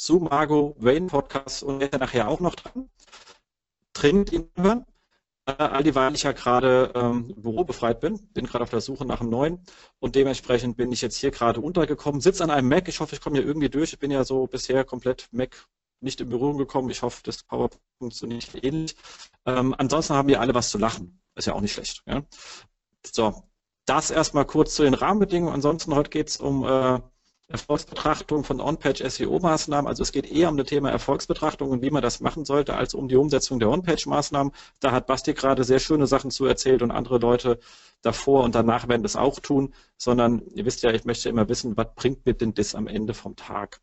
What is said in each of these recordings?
zu Margot Wayne Podcast und ist ja nachher auch noch dran. Dringend ihn hören. Äh, all dieweil ich ja gerade ähm, bürobefreit bin, bin gerade auf der Suche nach einem neuen und dementsprechend bin ich jetzt hier gerade untergekommen, sitze an einem Mac. Ich hoffe, ich komme hier irgendwie durch. Ich bin ja so bisher komplett Mac nicht in Berührung gekommen. Ich hoffe, das PowerPoint funktioniert ähnlich. Ähm, ansonsten haben wir alle was zu lachen. Ist ja auch nicht schlecht. Ja? So, das erstmal kurz zu den Rahmenbedingungen. Ansonsten heute geht es um äh, Erfolgsbetrachtung von On-Page SEO-Maßnahmen. Also es geht eher um das Thema Erfolgsbetrachtung und wie man das machen sollte, als um die Umsetzung der On-Page-Maßnahmen. Da hat Basti gerade sehr schöne Sachen zu erzählt und andere Leute davor und danach werden das auch tun, sondern ihr wisst ja, ich möchte immer wissen, was bringt mir denn das am Ende vom Tag?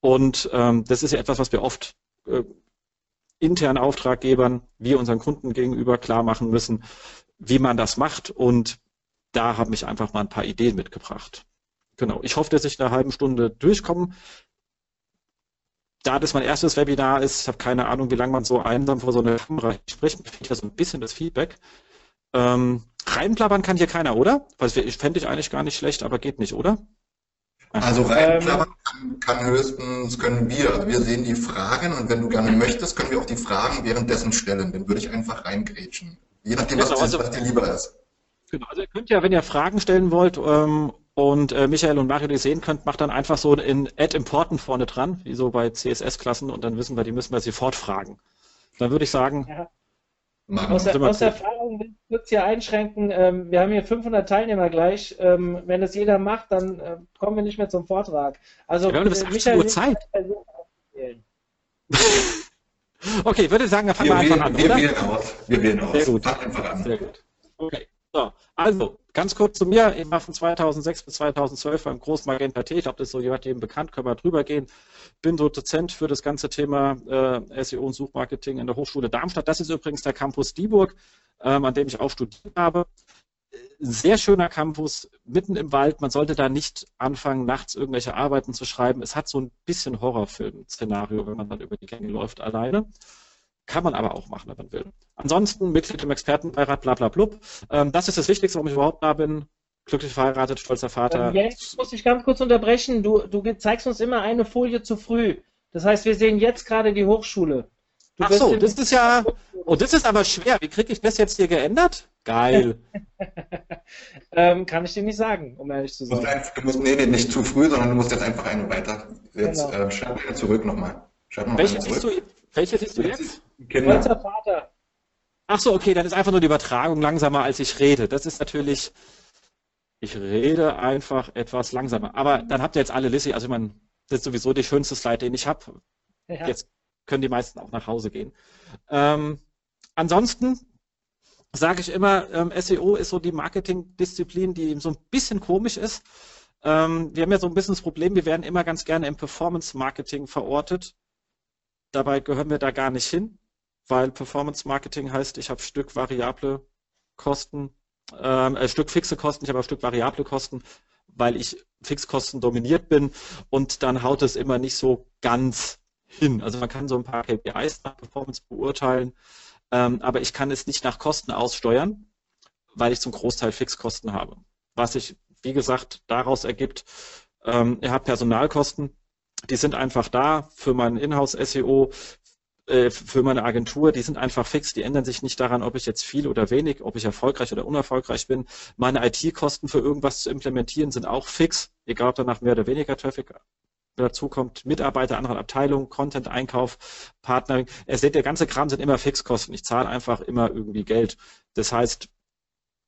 Und ähm, das ist ja etwas, was wir oft äh, internen Auftraggebern, wir unseren Kunden gegenüber klar machen müssen, wie man das macht. Und da habe ich einfach mal ein paar Ideen mitgebracht. Genau. Ich hoffe, dass ich in einer halben Stunde durchkomme. Da das mein erstes Webinar ist, ich habe keine Ahnung, wie lange man so einsam vor so einer Kamera spricht, fehlt ja so ein bisschen das Feedback. Ähm, reinplappern kann hier keiner, oder? Was fände ich eigentlich gar nicht schlecht, aber geht nicht, oder? Also reinplappern ähm, kann, kann, höchstens, können wir. Also wir sehen die Fragen und wenn du gerne möchtest, können wir auch die Fragen währenddessen stellen. Dann würde ich einfach reingrätschen. Je nachdem, was, genau, also, was dir lieber ist. Genau, also ihr könnt ja, wenn ihr Fragen stellen wollt ähm, und äh, Michael und Mario die sehen könnt, macht dann einfach so in Add Important vorne dran, wie so bei CSS-Klassen und dann wissen wir, die müssen wir sofort fragen. Dann würde ich sagen, ja. Aus, der, aus Erfahrung will ich kurz hier einschränken, ähm, wir haben hier 500 Teilnehmer gleich. Ähm, wenn das jeder macht, dann äh, kommen wir nicht mehr zum Vortrag. Also, wir haben bis 18 Uhr Zeit. okay, ich würde sagen, dann fangen wir, wir einfach an. Wir oder? wählen aus. Wir wählen aus. Sehr gut. Einfach an. Sehr gut. Okay. So, also, ganz kurz zu mir. Ich war von 2006 bis 2012 beim Großen Magenta T. Ich glaube, das ist so jemandem bekannt, können wir drüber gehen. Bin so Dozent für das ganze Thema äh, SEO und Suchmarketing in der Hochschule Darmstadt. Das ist übrigens der Campus Dieburg, ähm, an dem ich auch studiert habe. Sehr schöner Campus, mitten im Wald. Man sollte da nicht anfangen, nachts irgendwelche Arbeiten zu schreiben. Es hat so ein bisschen Horrorfilm-Szenario, wenn man dann über die Gänge läuft alleine. Kann man aber auch machen, wenn man will. Ansonsten Mitglied im Expertenbeirat, bla bla blub. Ähm, das ist das Wichtigste, warum ich überhaupt da bin. Glücklich verheiratet, stolzer Vater. Ähm, jetzt muss ich ganz kurz unterbrechen. Du, du zeigst uns immer eine Folie zu früh. Das heißt, wir sehen jetzt gerade die Hochschule. Du Ach so, das ist ja. Oh, das ist aber schwer. Wie kriege ich das jetzt hier geändert? Geil. ähm, kann ich dir nicht sagen, um ehrlich zu sein. Du musst, einfach, du musst nee, nee, nicht zu früh, sondern du musst jetzt einfach eine weiter. Jetzt genau. äh, schreib zurück nochmal. Welche siehst, du, welche siehst du jetzt? Stolzer Vater. Ach so, okay, dann ist einfach nur die Übertragung langsamer, als ich rede. Das ist natürlich, ich rede einfach etwas langsamer. Aber dann habt ihr jetzt alle Lissy, also ich meine, das ist sowieso die schönste Slide, den ich habe. Ja. Jetzt können die meisten auch nach Hause gehen. Ähm, ansonsten sage ich immer, ähm, SEO ist so die Marketingdisziplin, die so ein bisschen komisch ist. Ähm, wir haben ja so ein bisschen das Problem, wir werden immer ganz gerne im Performance-Marketing verortet. Dabei gehören wir da gar nicht hin weil Performance Marketing heißt, ich habe Stück variable Kosten, ähm, äh, Stück fixe Kosten, ich habe Stück variable Kosten, weil ich Fixkosten dominiert bin und dann haut es immer nicht so ganz hin. Also man kann so ein paar KPIs nach Performance beurteilen, ähm, aber ich kann es nicht nach Kosten aussteuern, weil ich zum Großteil Fixkosten habe. Was sich, wie gesagt, daraus ergibt, ähm, ihr habt Personalkosten, die sind einfach da für mein Inhouse-SEO, äh, für meine Agentur, die sind einfach fix, die ändern sich nicht daran, ob ich jetzt viel oder wenig, ob ich erfolgreich oder unerfolgreich bin. Meine IT-Kosten für irgendwas zu implementieren sind auch fix, egal ob danach mehr oder weniger Traffic dazu kommt, Mitarbeiter anderer Abteilungen, Content, Einkauf, Partnering. Ihr seht, der ganze Kram sind immer Fixkosten. Ich zahle einfach immer irgendwie Geld. Das heißt,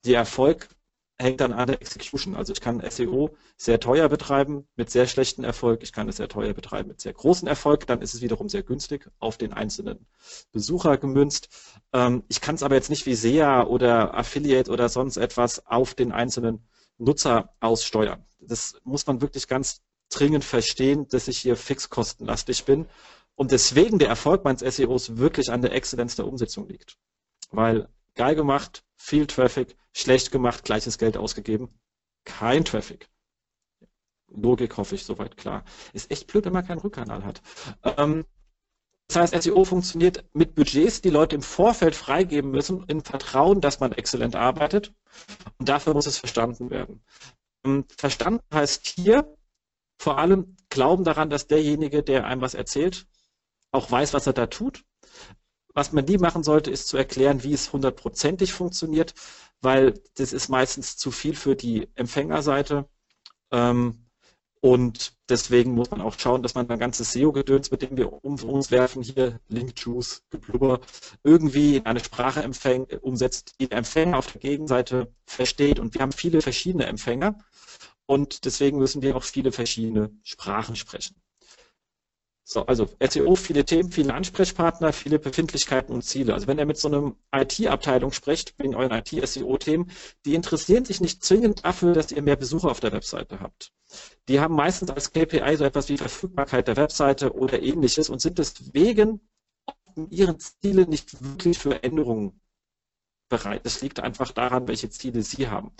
der Erfolg hängt dann an der Execution. Also ich kann SEO sehr teuer betreiben mit sehr schlechtem Erfolg. Ich kann es sehr teuer betreiben mit sehr großem Erfolg. Dann ist es wiederum sehr günstig auf den einzelnen Besucher gemünzt. Ähm, ich kann es aber jetzt nicht wie SEA oder Affiliate oder sonst etwas auf den einzelnen Nutzer aussteuern. Das muss man wirklich ganz dringend verstehen, dass ich hier fixkostenlastig bin und deswegen der Erfolg meines SEOs wirklich an der Exzellenz der Umsetzung liegt. Weil geil gemacht, viel Traffic, schlecht gemacht, gleiches Geld ausgegeben, kein Traffic. Logik hoffe ich soweit klar. Ist echt blöd, wenn man keinen Rückkanal hat. Ähm, das heißt, SEO funktioniert mit Budgets, die Leute im Vorfeld freigeben müssen, in Vertrauen, dass man exzellent arbeitet. Und dafür muss es verstanden werden. Ähm, verstanden heißt hier vor allem glauben daran, dass derjenige, der einem was erzählt, auch weiß, was er da tut. Was man nie machen sollte, ist zu erklären, wie es hundertprozentig funktioniert, weil das ist meistens zu viel für die Empfängerseite. Ähm, und deswegen muss man auch schauen, dass man ein ganzes SEO-Gedöns, mit dem wir um uns werfen, hier Link-Juice, Geblubber, irgendwie in eine Sprache umsetzt, die der Empfänger auf der Gegenseite versteht. Und wir haben viele verschiedene Empfänger und deswegen müssen wir auch viele verschiedene Sprachen sprechen. So, also SEO, viele Themen, viele Ansprechpartner, viele Befindlichkeiten und Ziele. Also wenn ihr mit so einem IT-Abteilung spricht, wegen euren IT-SEO-Themen, die interessieren sich nicht zwingend dafür, dass ihr mehr Besucher auf der Webseite habt. Die haben meistens als KPI so etwas wie Verfügbarkeit der Webseite oder ähnliches und sind deswegen in ihren Zielen nicht wirklich für Änderungen bereit. Das liegt einfach daran, welche Ziele sie haben.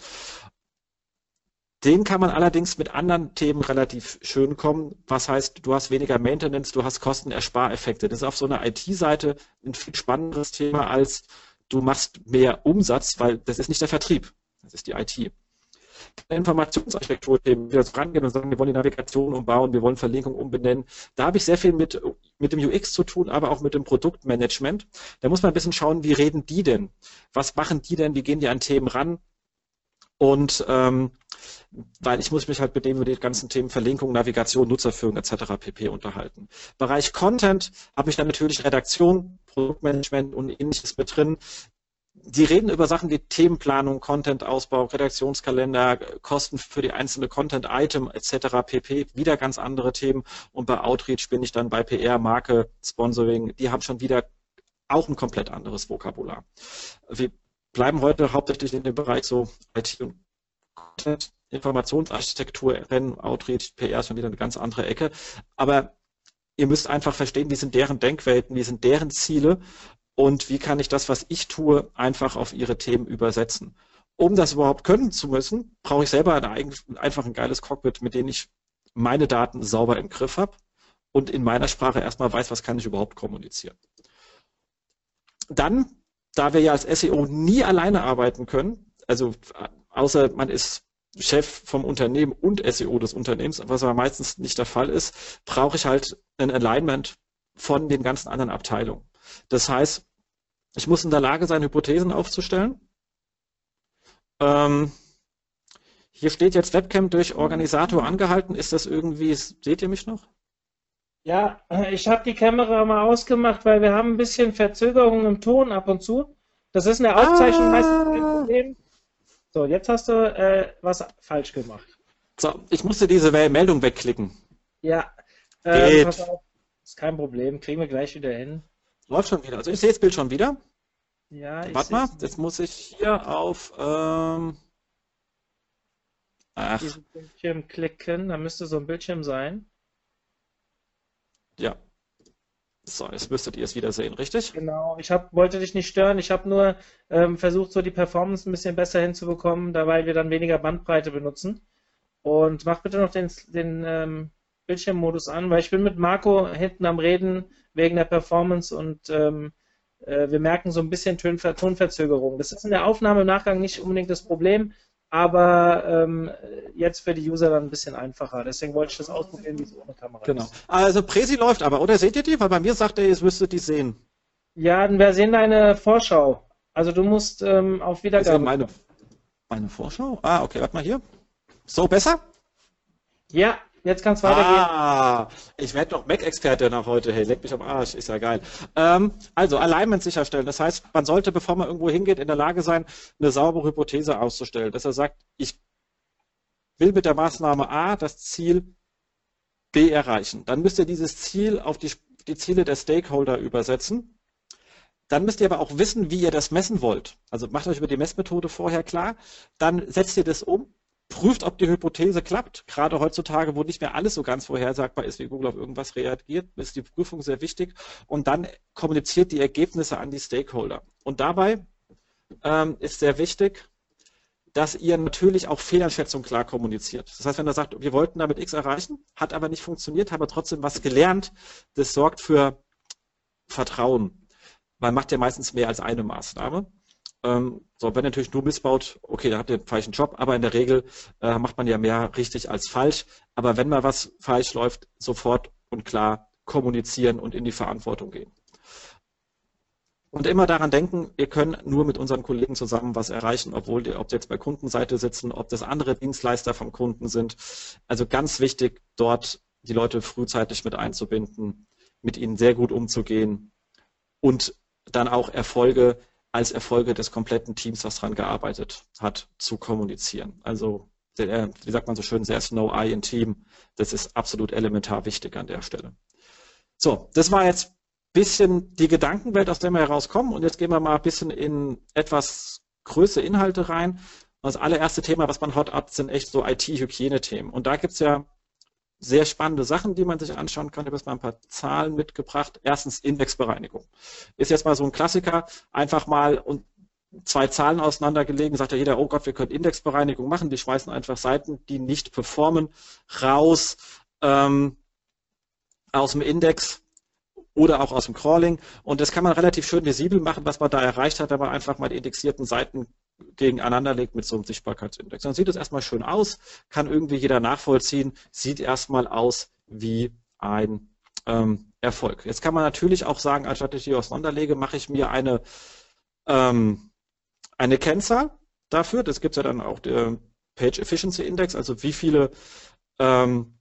Den kann man allerdings mit anderen Themen relativ schön kommen. Was heißt, du hast weniger Maintenance, du hast Kostenerspareffekte. Das ist auf so einer IT-Seite ein viel spannenderes Thema als du machst mehr Umsatz, weil das ist nicht der Vertrieb, das ist die IT. Informationsarchitektur-Themen, wir jetzt rangehen und sagen, wir wollen die Navigation umbauen, wir wollen Verlinkung umbenennen. Da habe ich sehr viel mit, mit dem UX zu tun, aber auch mit dem Produktmanagement. Da muss man ein bisschen schauen, wie reden die denn? Was machen die denn? Wie gehen die an Themen ran? Und ähm, weil ich muss mich halt mit dem über die ganzen Themen Verlinkung, Navigation, Nutzerführung etc. pp. unterhalten. Bereich Content habe ich dann natürlich Redaktion, Produktmanagement und ähnliches mit drin. Die reden über Sachen wie Themenplanung, Content-Ausbau, Redaktionskalender, Kosten für die einzelne Content-Item etc. pp. Wieder ganz andere Themen. Und bei Outreach bin ich dann bei PR, Marke, Sponsoring. Die haben schon wieder auch ein komplett anderes Vokabular. Wir bleiben heute hauptsächlich in dem Bereich so IT und Content, Informationsarchitektur, Rennen, Outreach, PR ist schon wieder eine ganz andere Ecke. Aber ihr müsst einfach verstehen, wie sind deren Denkwelten, wie sind deren Ziele und wie kann ich das, was ich tue, einfach auf ihre Themen übersetzen. Um das überhaupt können zu müssen, brauche ich selber ein, einfach ein geiles Cockpit, mit dem ich meine Daten sauber im Griff habe und in meiner Sprache erstmal weiß, was kann ich überhaupt kommunizieren. Dann, da wir ja als SEO nie alleine arbeiten können, also außer man ist Chef vom Unternehmen und SEO des Unternehmens, was aber meistens nicht der Fall ist, brauche ich halt ein Alignment von den ganzen anderen Abteilungen. Das heißt, ich muss in der Lage sein, Hypothesen aufzustellen. Ähm, hier steht jetzt Webcam durch Organisator angehalten. Ist das irgendwie, seht ihr mich noch? Ja, ich habe die Kamera mal ausgemacht, weil wir haben ein bisschen Verzögerung im Ton ab und zu. Das ist eine Aufzeichnung ah. meistens kein Problem. So, jetzt hast du äh, was falsch gemacht. So, ich musste diese Meldung wegklicken. Ja, äh, pass auf, ist kein Problem, kriegen wir gleich wieder hin. Läuft schon wieder. Also ich sehe das Bild schon wieder. Ja, ich Warte mal, jetzt muss ich hier auf ähm, ach. diesen Bildschirm klicken, da müsste so ein Bildschirm sein. Ja, so, jetzt müsstet ihr es wieder sehen, richtig? Genau, ich hab, wollte dich nicht stören, ich habe nur ähm, versucht, so die Performance ein bisschen besser hinzubekommen, da weil wir dann weniger Bandbreite benutzen. Und mach bitte noch den, den ähm, Bildschirmmodus an, weil ich bin mit Marco hinten am Reden wegen der Performance und ähm, äh, wir merken so ein bisschen Tonverzögerung. Das ist in der Aufnahme im Nachgang nicht unbedingt das Problem, aber ähm, jetzt für die User dann ein bisschen einfacher. Deswegen wollte ich das ausprobieren, wie es ohne Kamera genau. ist. Also Presi läuft aber, oder seht ihr die? Weil bei mir sagt er, ihr müsstet die sehen. Ja, wir sehen deine Vorschau. Also du musst ähm, auf Wiedergabe. Meine, meine Vorschau? Ah, okay, warte mal hier. So, besser? Ja, Jetzt kann es weitergehen. Ah, ich werde doch Mac-Experte nach heute. Hey, leck mich am Arsch, ist ja geil. Ähm, also Alignment sicherstellen. Das heißt, man sollte, bevor man irgendwo hingeht, in der Lage sein, eine saubere Hypothese auszustellen. Dass er sagt, ich will mit der Maßnahme A das Ziel B erreichen. Dann müsst ihr dieses Ziel auf die, die Ziele der Stakeholder übersetzen. Dann müsst ihr aber auch wissen, wie ihr das messen wollt. Also macht euch über die Messmethode vorher klar. Dann setzt ihr das um prüft, ob die Hypothese klappt. Gerade heutzutage, wo nicht mehr alles so ganz vorhersagbar ist, wie Google auf irgendwas reagiert, ist die Prüfung sehr wichtig. Und dann kommuniziert die Ergebnisse an die Stakeholder. Und dabei ähm, ist sehr wichtig, dass ihr natürlich auch Fehlanschätzung klar kommuniziert. Das heißt, wenn er sagt, wir wollten damit X erreichen, hat aber nicht funktioniert, haben wir trotzdem was gelernt, das sorgt für Vertrauen. Man macht ja meistens mehr als eine Maßnahme. Ähm, so, wenn natürlich nur missbaut, okay, dann habt ihr einen falschen Job, aber in der Regel äh, macht man ja mehr richtig als falsch. Aber wenn mal was falsch läuft, sofort und klar kommunizieren und in die Verantwortung gehen. Und immer daran denken, wir können nur mit unseren Kollegen zusammen was erreichen, obwohl die, ob sie jetzt bei Kundenseite sitzen, ob das andere Dienstleister vom Kunden sind. Also ganz wichtig, dort die Leute frühzeitig mit einzubinden, mit ihnen sehr gut umzugehen und dann auch Erfolge als Erfolge des kompletten Teams, was daran gearbeitet hat, zu kommunizieren. Also, wie sagt man so schön, there's no I in Team. Das ist absolut elementar wichtig an der Stelle. So, das war jetzt bisschen die Gedankenwelt, aus der wir herauskommen. Und jetzt gehen wir mal ein bisschen in etwas größere Inhalte rein. Das allererste Thema, was man hot hat, sind echt so IT-Hygiene-Themen. Und da gibt es ja sehr spannende Sachen, die man sich anschauen kann. Ich habe jetzt mal ein paar Zahlen mitgebracht. Erstens Indexbereinigung. Ist jetzt mal so ein Klassiker. Einfach mal und zwei Zahlen auseinandergelegen, sagt ja jeder, oh Gott, wir können Indexbereinigung machen. Die schmeißen einfach Seiten, die nicht performen, raus ähm, aus dem Index oder auch aus dem Crawling. Und das kann man relativ schön visibel machen, was man da erreicht hat, wenn man einfach mal die indexierten Seiten gegeneinander legt mit so einem Sichtbarkeitsindex. Dann sieht es erstmal schön aus, kann irgendwie jeder nachvollziehen, sieht erstmal aus wie ein ähm, Erfolg. Jetzt kann man natürlich auch sagen, anstatt ich die auseinanderlege, mache ich mir eine, ähm, eine Kennzahl dafür. Das gibt es ja dann auch der Page Efficiency Index, also wie viele ähm,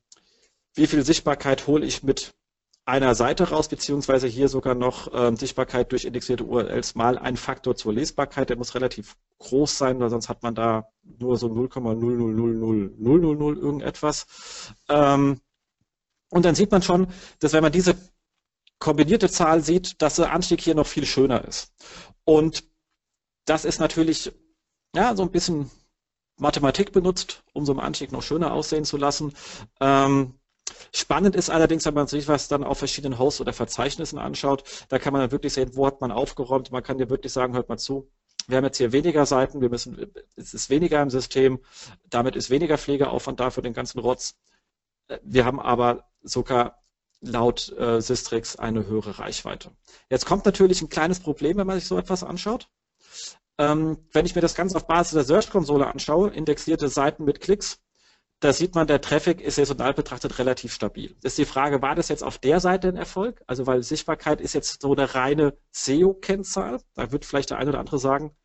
wie viel Sichtbarkeit hole ich mit einer Seite raus, beziehungsweise hier sogar noch ähm, Sichtbarkeit durch indexierte URLs mal ein Faktor zur Lesbarkeit. Der muss relativ groß sein, weil sonst hat man da nur so 0,0000000 irgendetwas. Ähm, und dann sieht man schon, dass wenn man diese kombinierte Zahl sieht, dass der Anstieg hier noch viel schöner ist. Und das ist natürlich ja so ein bisschen Mathematik benutzt, um so einen Anstieg noch schöner aussehen zu lassen. Ähm, Spannend ist allerdings, wenn man sich was dann auf verschiedenen Hosts oder Verzeichnissen anschaut, da kann man dann wirklich sehen, wo hat man aufgeräumt. Man kann dir wirklich sagen, hört mal zu, wir haben jetzt hier weniger Seiten, wir müssen, es ist weniger im System, damit ist weniger Pflegeaufwand da für den ganzen Rotz. Wir haben aber sogar laut äh, Sistrix eine höhere Reichweite. Jetzt kommt natürlich ein kleines Problem, wenn man sich so etwas anschaut. Ähm, wenn ich mir das Ganze auf Basis der Search-Konsole anschaue, indexierte Seiten mit Klicks, da sieht man, der Traffic ist saisonal betrachtet relativ stabil. Ist die Frage, war das jetzt auf der Seite ein Erfolg? Also weil Sichtbarkeit ist jetzt so eine reine SEO-Kennzahl. Da wird vielleicht der eine oder andere sagen,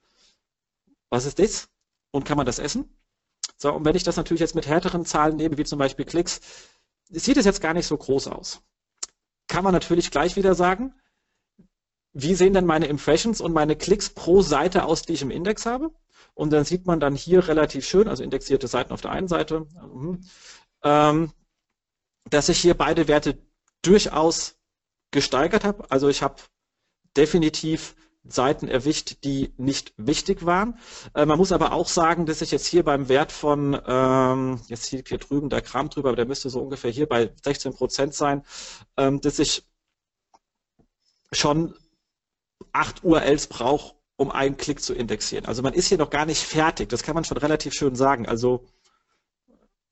was ist das? Und kann man das essen? So, und wenn ich das natürlich jetzt mit härteren Zahlen nehme, wie zum Beispiel Klicks, sieht es jetzt gar nicht so groß aus. Kann man natürlich gleich wieder sagen, wie sehen denn meine Impressions und meine Klicks pro Seite aus, die ich im Index habe? Und dann sieht man dann hier relativ schön, also indexierte Seiten auf der einen Seite, hm, ähm, dass ich hier beide Werte durchaus gesteigert habe. Also ich habe definitiv Seiten erwischt, die nicht wichtig waren. Äh, man muss aber auch sagen, dass ich jetzt hier beim Wert von, ähm, jetzt hier, hier drüben der Kram drüber, aber der müsste so ungefähr hier bei 16 Prozent sein, ähm, dass ich schon acht URLs brauche, um einen Klick zu indexieren. Also man ist hier noch gar nicht fertig, das kann man schon relativ schön sagen. Also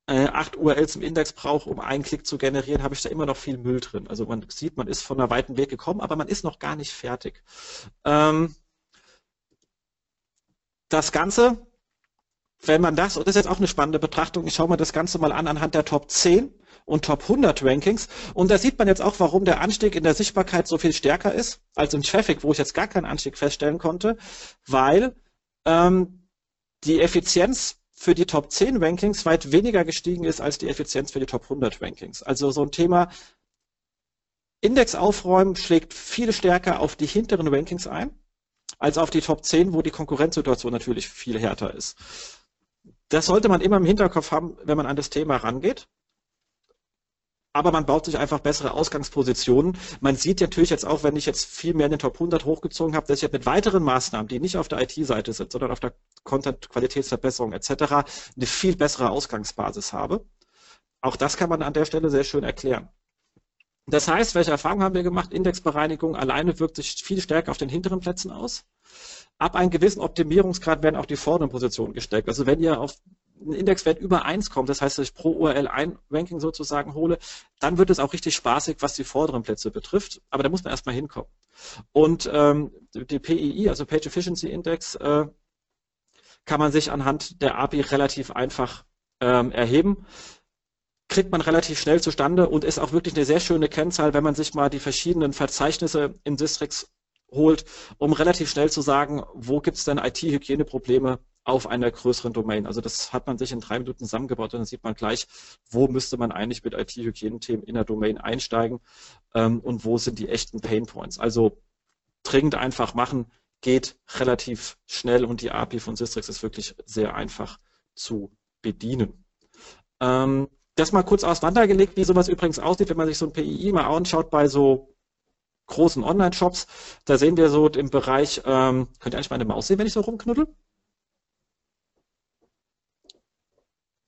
äh, 8 URLs im Index braucht, um einen Klick zu generieren, habe ich da immer noch viel Müll drin. Also man sieht, man ist von einer weiten Weg gekommen, aber man ist noch gar nicht fertig. Ähm, das Ganze, wenn man das, und das ist jetzt auch eine spannende Betrachtung, ich schaue mir das Ganze mal an anhand der Top 10 und Top 100 Rankings. Und da sieht man jetzt auch, warum der Anstieg in der Sichtbarkeit so viel stärker ist als im Traffic, wo ich jetzt gar keinen Anstieg feststellen konnte, weil ähm, die Effizienz für die Top 10 Rankings weit weniger gestiegen ist als die Effizienz für die Top 100 Rankings. Also so ein Thema Index aufräumen schlägt viel stärker auf die hinteren Rankings ein, als auf die Top 10, wo die Konkurrenzsituation natürlich viel härter ist. Das sollte man immer im Hinterkopf haben, wenn man an das Thema rangeht aber man baut sich einfach bessere Ausgangspositionen. Man sieht natürlich jetzt auch, wenn ich jetzt viel mehr in den Top 100 hochgezogen habe, dass ich mit weiteren Maßnahmen, die nicht auf der IT-Seite sind, sondern auf der Content-Qualitätsverbesserung etc., eine viel bessere Ausgangsbasis habe. Auch das kann man an der Stelle sehr schön erklären. Das heißt, welche Erfahrungen haben wir gemacht? Indexbereinigung alleine wirkt sich viel stärker auf den hinteren Plätzen aus. Ab einem gewissen Optimierungsgrad werden auch die vorderen Positionen gesteckt. Also wenn ihr auf ein Indexwert über 1 kommt, das heißt, dass ich pro URL ein Ranking sozusagen hole, dann wird es auch richtig spaßig, was die vorderen Plätze betrifft. Aber da muss man erstmal hinkommen. Und ähm, die PEI, also Page Efficiency Index, äh, kann man sich anhand der API relativ einfach ähm, erheben kriegt man relativ schnell zustande und ist auch wirklich eine sehr schöne Kennzahl, wenn man sich mal die verschiedenen Verzeichnisse in Districts holt, um relativ schnell zu sagen, wo gibt es denn IT-Hygieneprobleme auf einer größeren Domain. Also das hat man sich in drei Minuten zusammengebaut und dann sieht man gleich, wo müsste man eigentlich mit IT-Hygienethemen in der Domain einsteigen ähm, und wo sind die echten Pain Points. Also dringend einfach machen, geht relativ schnell und die API von Systrix ist wirklich sehr einfach zu bedienen. Ähm, das mal kurz auseinandergelegt, wie sowas übrigens aussieht, wenn man sich so ein PII mal anschaut bei so großen Online-Shops. Da sehen wir so im Bereich, ähm, könnt ihr eigentlich meine Maus sehen, wenn ich so rumknuddel?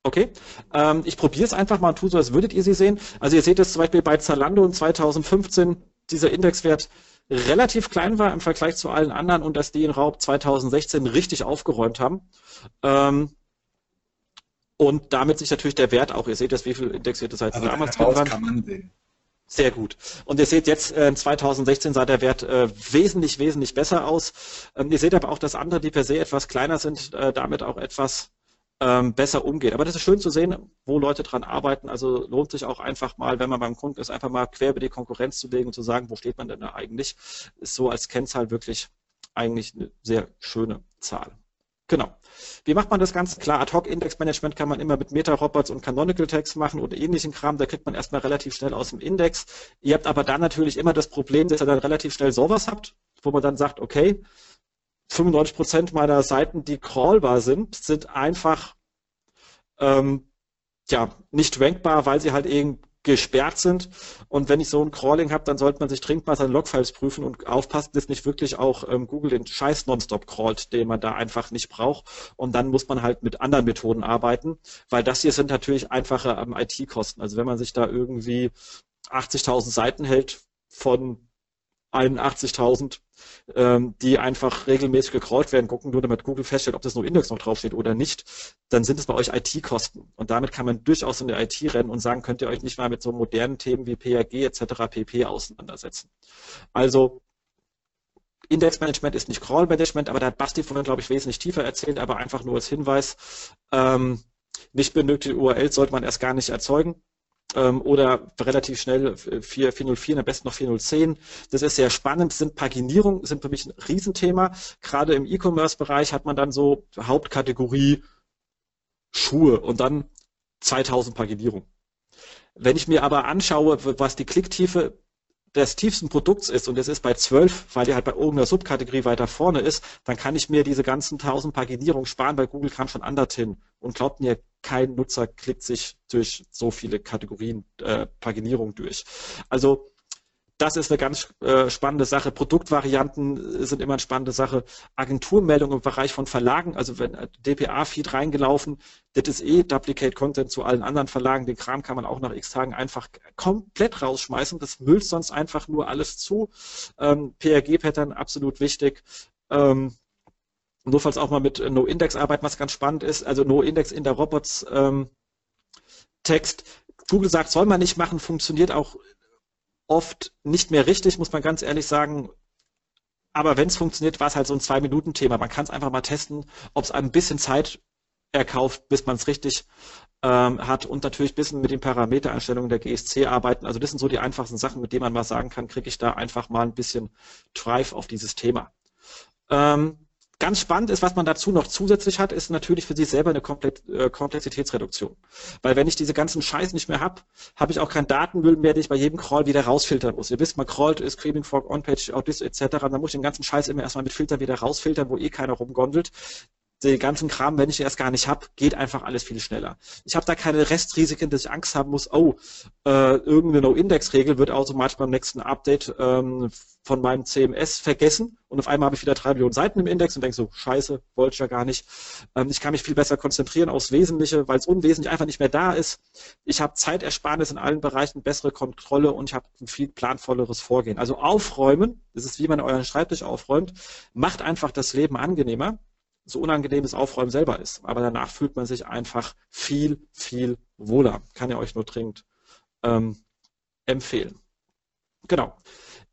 Okay, ähm, ich probiere es einfach mal und tue so, als würdet ihr sie sehen. Also ihr seht es zum Beispiel bei Zalando in 2015, dieser Indexwert relativ klein war im Vergleich zu allen anderen und dass die in Raub 2016 richtig aufgeräumt haben. Ähm, und damit sich natürlich der Wert auch, ihr seht das, wie viel indexierte Seiten also damals drin waren. Kann man sehen. Sehr gut. Und ihr seht jetzt, äh, 2016 sah der Wert äh, wesentlich, wesentlich besser aus. Ähm, ihr seht aber auch, dass andere, die per se etwas kleiner sind, äh, damit auch etwas ähm, besser umgehen. Aber das ist schön zu sehen, wo Leute dran arbeiten. Also lohnt sich auch einfach mal, wenn man beim Kunden ist, einfach mal quer über die Konkurrenz zu legen und zu sagen, wo steht man denn da eigentlich? Ist so als Kennzahl wirklich eigentlich eine sehr schöne Zahl. Genau. Wie macht man das Ganze? Klar, Ad-Hoc-Index-Management kann man immer mit Meta-Robots und Canonical-Tags machen oder ähnlichen Kram. Da kriegt man erstmal relativ schnell aus dem Index. Ihr habt aber dann natürlich immer das Problem, dass ihr dann relativ schnell sowas habt, wo man dann sagt, okay, 95 Prozent meiner Seiten, die crawlbar sind, sind einfach ähm, ja nicht rankbar, weil sie halt eben gesperrt sind. Und wenn ich so ein Crawling habe, dann sollte man sich dringend mal seine Logfiles prüfen und aufpassen, dass nicht wirklich auch ähm, Google den Scheiß nonstop crawlt, den man da einfach nicht braucht. Und dann muss man halt mit anderen Methoden arbeiten, weil das hier sind natürlich einfache ähm, IT-Kosten. Also wenn man sich da irgendwie 80.000 Seiten hält von 81.000, ähm, die einfach regelmäßig gecrawlt werden, gucken nur damit Google feststellt, ob das nur Index noch draufsteht oder nicht, dann sind es bei euch IT-Kosten. Und damit kann man durchaus in der IT rennen und sagen, könnt ihr euch nicht mal mit so modernen Themen wie PAG etc. pp. auseinandersetzen. Also Indexmanagement ist nicht Crawl-Management, aber da hat Basti vorhin, glaube ich, wesentlich tiefer erzählt, aber einfach nur als Hinweis, ähm, nicht benötigte URLs sollte man erst gar nicht erzeugen ähm, oder relativ schnell 4, 404, am besten noch 4010. Das ist sehr spannend. Sind Paginierung sind für mich ein Riesenthema. Gerade im E-Commerce-Bereich hat man dann so Hauptkategorie Schuhe und dann 2000 Paginierung. Wenn ich mir aber anschaue, was die Klicktiefe des tiefsten Produkts ist und es ist bei 12, weil die halt bei irgendeiner Subkategorie weiter vorne ist, dann kann ich mir diese ganzen 1000 Paginierungen sparen, weil Google kann schon anders hin. Und glaubt mir, kein Nutzer klickt sich durch so viele Kategorien äh, Paginierung durch. Also das ist eine ganz äh, spannende Sache. Produktvarianten sind immer eine spannende Sache. Agenturmeldungen im Bereich von Verlagen, also wenn äh, DPA-Feed reingelaufen, das ist eh Duplicate Content zu allen anderen Verlagen. Den Kram kann man auch nach x Tagen einfach komplett rausschmeißen. Das müllt sonst einfach nur alles zu. Ähm, PRG-Pattern absolut wichtig. Ähm, nur falls auch mal mit No-Index arbeiten, was ganz spannend ist. Also No-Index in der Robots ähm, Text. Google sagt, soll man nicht machen, funktioniert auch oft nicht mehr richtig, muss man ganz ehrlich sagen. Aber wenn es funktioniert, war es halt so ein Zwei-Minuten-Thema. Man kann es einfach mal testen, ob es ein bisschen Zeit erkauft, bis man es richtig ähm, hat und natürlich ein bisschen mit den Parametereinstellungen der GSC arbeiten. Also das sind so die einfachsten Sachen, mit denen man mal sagen kann, kriege ich da einfach mal ein bisschen Drive auf dieses Thema. Ähm, Ganz spannend ist, was man dazu noch zusätzlich hat, ist natürlich für sich selber eine äh, Komplexitätsreduktion. Weil wenn ich diese ganzen Scheiß nicht mehr habe, habe ich auch keinen Datenmüll mehr, den ich bei jedem Crawl wieder rausfiltern muss. Ihr wisst, man crawlt, Screaming Frog, On-Page, Audis etc. Dann muss ich den ganzen Scheiß immer erstmal mit Filtern wieder rausfiltern, wo eh keiner rumgondelt den ganzen Kram, wenn ich erst gar nicht habe, geht einfach alles viel schneller. Ich habe da keine Restrisiken, dass ich Angst haben muss, oh, äh, irgendeine No-Index-Regel wird automatisch beim nächsten Update ähm, von meinem CMS vergessen und auf einmal habe ich wieder drei Millionen Seiten im Index und denke so, scheiße, wollte ich ja gar nicht. Ähm, ich kann mich viel besser konzentrieren aufs Wesentliche, weil es unwesentlich einfach nicht mehr da ist. Ich habe Zeitersparnis in allen Bereichen, bessere Kontrolle und ich habe ein viel planvolleres Vorgehen. Also aufräumen, das ist wie man euren Schreibtisch aufräumt, macht einfach das Leben angenehmer so unangenehm Aufräumen selber ist. Aber danach fühlt man sich einfach viel, viel wohler. Kann ja euch nur dringend ähm, empfehlen. Genau.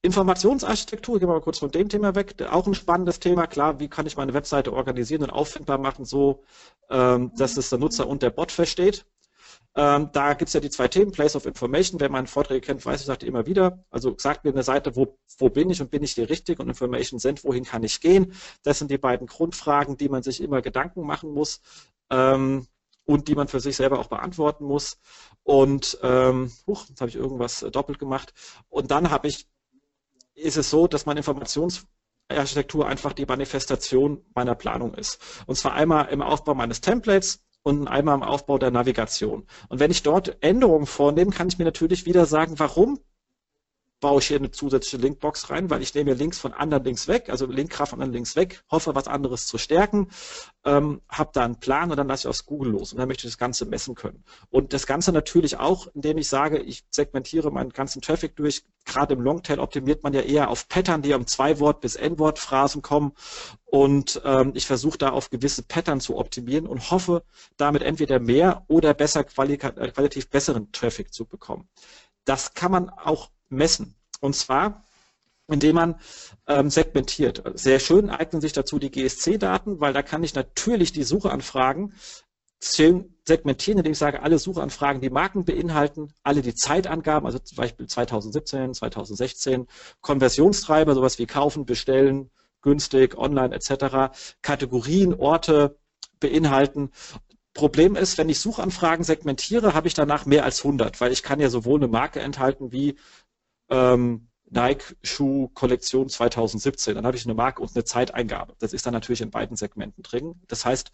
Informationsarchitektur, gehen wir mal kurz von dem Thema weg, auch ein spannendes Thema. Klar, wie kann ich meine Webseite organisieren und auffindbar machen, so ähm, dass es der Nutzer und der Bot versteht. Ähm, da gibt es ja die zwei Themen, Place of Information. Wer meine Vorträge kennt, weiß, ich sagte immer wieder, also sagt mir eine Seite, wo, wo bin ich und bin ich hier richtig und Information Send, wohin kann ich gehen. Das sind die beiden Grundfragen, die man sich immer Gedanken machen muss. Ähm, und die man für sich selber auch beantworten muss. Und ähm, huch, jetzt habe ich irgendwas äh, doppelt gemacht. Und dann habe ich, ist es so, dass meine Informationsarchitektur einfach die Manifestation meiner Planung ist. Und zwar einmal im Aufbau meines Templates und einmal im Aufbau der Navigation. Und wenn ich dort Änderungen vornehme, kann ich mir natürlich wieder sagen, warum baue ich hier eine zusätzliche Linkbox rein, weil ich nehme Links von anderen Links weg, also Linkkraft von anderen Links weg, hoffe, was anderes zu stärken, ähm, habe da einen Plan und dann lasse ich aus Google los und dann möchte ich das Ganze messen können. Und das Ganze natürlich auch, indem ich sage, ich segmentiere meinen ganzen Traffic durch, gerade im Longtail optimiert man ja eher auf Pattern, die um zwei Wort bis N-Wort Phrasen kommen und ähm, ich versuche da auf gewisse Pattern zu optimieren und hoffe, damit entweder mehr oder besser qualitativ besseren Traffic zu bekommen. Das kann man auch messen. Und zwar indem man ähm, segmentiert. Sehr schön eignen sich dazu die GSC-Daten, weil da kann ich natürlich die Suchanfragen segmentieren, indem ich sage, alle Suchanfragen, die Marken beinhalten, alle die Zeitangaben, also zum Beispiel 2017, 2016, Konversionstreiber, sowas wie kaufen, bestellen, günstig, online etc., Kategorien, Orte beinhalten Problem ist, wenn ich Suchanfragen segmentiere, habe ich danach mehr als 100, weil ich kann ja sowohl eine Marke enthalten wie ähm, Nike Schuh Kollektion 2017. Dann habe ich eine Marke und eine Zeiteingabe. Das ist dann natürlich in beiden Segmenten drin. Das heißt,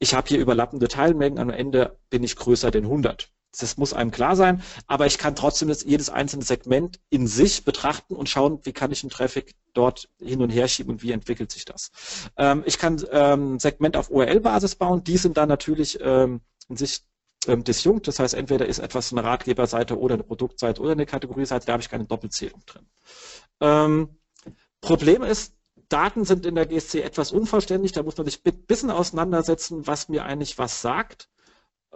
ich habe hier überlappende Teilmengen. Am Ende bin ich größer denn 100. Das muss einem klar sein, aber ich kann trotzdem das, jedes einzelne Segment in sich betrachten und schauen, wie kann ich den Traffic dort hin und her schieben und wie entwickelt sich das. Ähm, ich kann ähm, Segment auf URL-Basis bauen, die sind dann natürlich ähm, in sich ähm, disjunkt, das heißt entweder ist etwas eine Ratgeberseite oder eine Produktseite oder eine Kategorieseite, da habe ich keine Doppelzählung drin. Ähm, Problem ist, Daten sind in der GSC etwas unvollständig, da muss man sich ein bisschen auseinandersetzen, was mir eigentlich was sagt.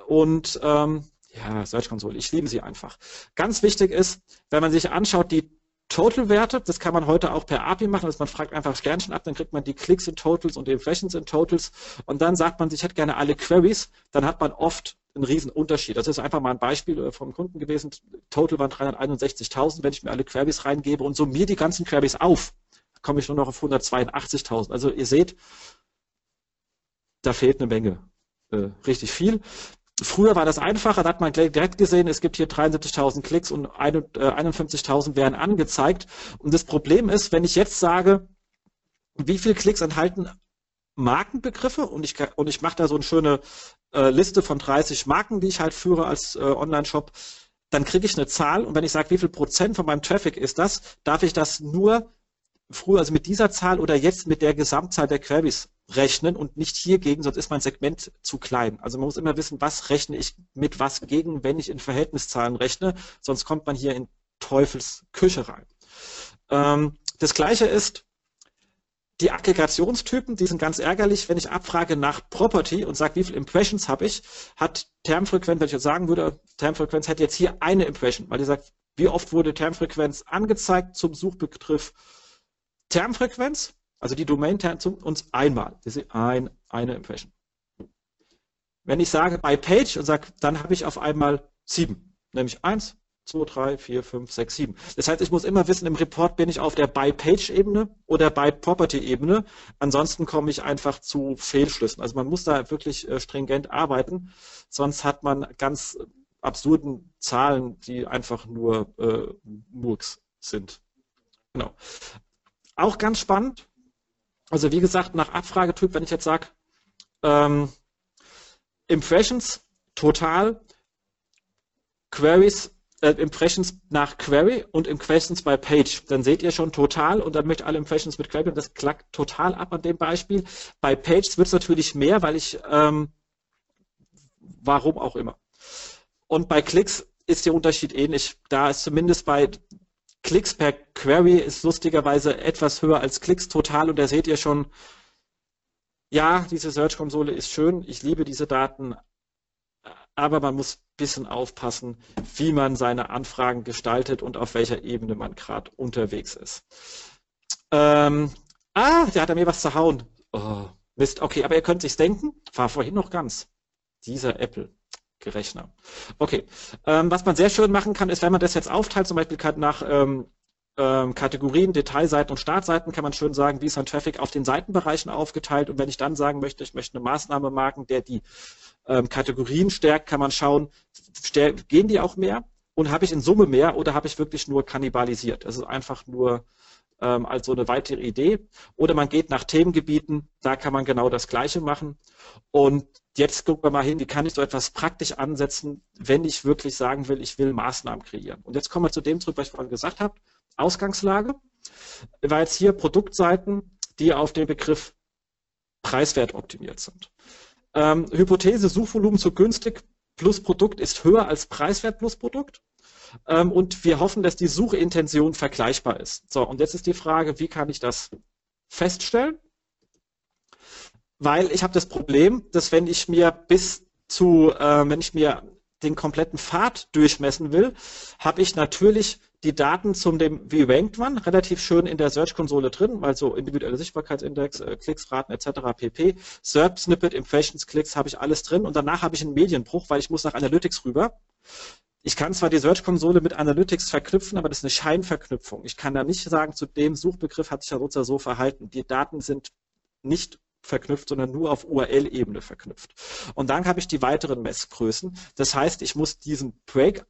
Und ähm, ja, Search Console, ich liebe sie einfach. Ganz wichtig ist, wenn man sich anschaut, die Total-Werte, das kann man heute auch per API machen, dass man fragt einfach Sternchen ab, dann kriegt man die Klicks in Totals und die Impressions in Totals und dann sagt man, ich hätte gerne alle Queries, dann hat man oft einen riesen Unterschied. Das ist einfach mal ein Beispiel äh, vom Kunden gewesen. Total waren 361.000, wenn ich mir alle Queries reingebe und summiere die ganzen Queries auf, komme ich nur noch auf 182.000. Also ihr seht, da fehlt eine Menge. Äh, richtig viel. Früher war das einfacher, da hat man direkt gesehen, es gibt hier 73.000 Klicks und 51.000 äh, werden angezeigt. Und das Problem ist, wenn ich jetzt sage, wie viele Klicks enthalten Markenbegriffe und ich, und ich mache da so eine schöne äh, Liste von 30 Marken, die ich halt führe als äh, Online-Shop, dann kriege ich eine Zahl und wenn ich sage, wie viel Prozent von meinem Traffic ist das, darf ich das nur früher, also mit dieser Zahl oder jetzt mit der Gesamtzahl der Queries rechnen und nicht hier gegen, sonst ist mein Segment zu klein. Also man muss immer wissen, was rechne ich mit was gegen, wenn ich in Verhältniszahlen rechne, sonst kommt man hier in Teufels Küche rein. Ähm, das gleiche ist, die Aggregationstypen, die sind ganz ärgerlich. Wenn ich abfrage nach Property und sage, wie viele Impressions habe ich, hat Termfrequenz, wenn ich jetzt sagen würde, Termfrequenz hat jetzt hier eine Impression, weil die sagt, wie oft wurde Termfrequenz angezeigt zum Suchbegriff Termfrequenz, also die Domain-Term zu uns einmal. Ein, eine Impression. Wenn ich sage by Page und sage, dann habe ich auf einmal sieben, nämlich eins, 2, 3, 4, 5, 6, 7. Das heißt, ich muss immer wissen, im Report bin ich auf der By-Page-Ebene oder By-Property-Ebene. Ansonsten komme ich einfach zu Fehlschlüssen. Also man muss da wirklich äh, stringent arbeiten, sonst hat man ganz absurden Zahlen, die einfach nur äh, Murks sind. Genau. Auch ganz spannend. Also wie gesagt, nach Abfragetyp, wenn ich jetzt sage, ähm, Impressions total, Queries äh, Impressions nach Query und Impressions by Page. Dann seht ihr schon total und dann möchte alle Impressions mit Query und das klackt total ab an dem Beispiel. Bei Page wird es natürlich mehr, weil ich, ähm, warum auch immer. Und bei Klicks ist der Unterschied ähnlich. Da ist zumindest bei Klicks per Query ist lustigerweise etwas höher als Klicks total und da seht ihr schon, ja, diese Search-Konsole ist schön, ich liebe diese Daten, aber man muss ein bisschen aufpassen, wie man seine Anfragen gestaltet und auf welcher Ebene man gerade unterwegs ist. Ähm, ah, der hat er mir was zerhauen. Oh, Mist, okay, aber ihr könnt sich's denken, war vorhin noch ganz. Dieser Apple. Gerechner. Okay, ähm, was man sehr schön machen kann, ist, wenn man das jetzt aufteilt, zum Beispiel nach ähm, ähm, Kategorien, Detailseiten und Startseiten kann man schön sagen, wie ist ein Traffic auf den Seitenbereichen aufgeteilt. Und wenn ich dann sagen möchte, ich möchte eine Maßnahme machen, der die ähm, Kategorien stärkt, kann man schauen, gehen die auch mehr und habe ich in Summe mehr oder habe ich wirklich nur kannibalisiert? Das ist einfach nur ähm, als so eine weitere Idee. Oder man geht nach Themengebieten, da kann man genau das Gleiche machen. Und jetzt gucken wir mal hin, wie kann ich so etwas praktisch ansetzen, wenn ich wirklich sagen will, ich will Maßnahmen kreieren. Und jetzt kommen wir zu dem zurück, was ich vorhin gesagt habe. Ausgangslage war jetzt hier Produktseiten, die auf den Begriff Preiswert optimiert sind. Ähm, Hypothese, Suchvolumen zu günstig plus Produkt ist höher als Preiswert plus Produkt. Ähm, und wir hoffen, dass die Suchintention vergleichbar ist. So, und jetzt ist die Frage, wie kann ich das feststellen? Weil ich habe das Problem, dass wenn ich mir bis zu, äh, wenn ich mir den kompletten Pfad durchmessen will, habe ich natürlich die Daten zum dem wie rankt man relativ schön in der Search-Konsole drin, also individuelle Sichtbarkeitsindex, äh, Klicksraten etc. pp. SERP, Snippet, Impressions, Klicks habe ich alles drin und danach habe ich einen Medienbruch, weil ich muss nach Analytics rüber. Ich kann zwar die Search-Konsole mit Analytics verknüpfen, aber das ist eine Scheinverknüpfung. Ich kann da nicht sagen, zu dem Suchbegriff hat sich der Nutzer so verhalten. Die Daten sind nicht verknüpft, sondern nur auf URL-Ebene verknüpft. Und dann habe ich die weiteren Messgrößen. Das heißt, ich muss diesen Break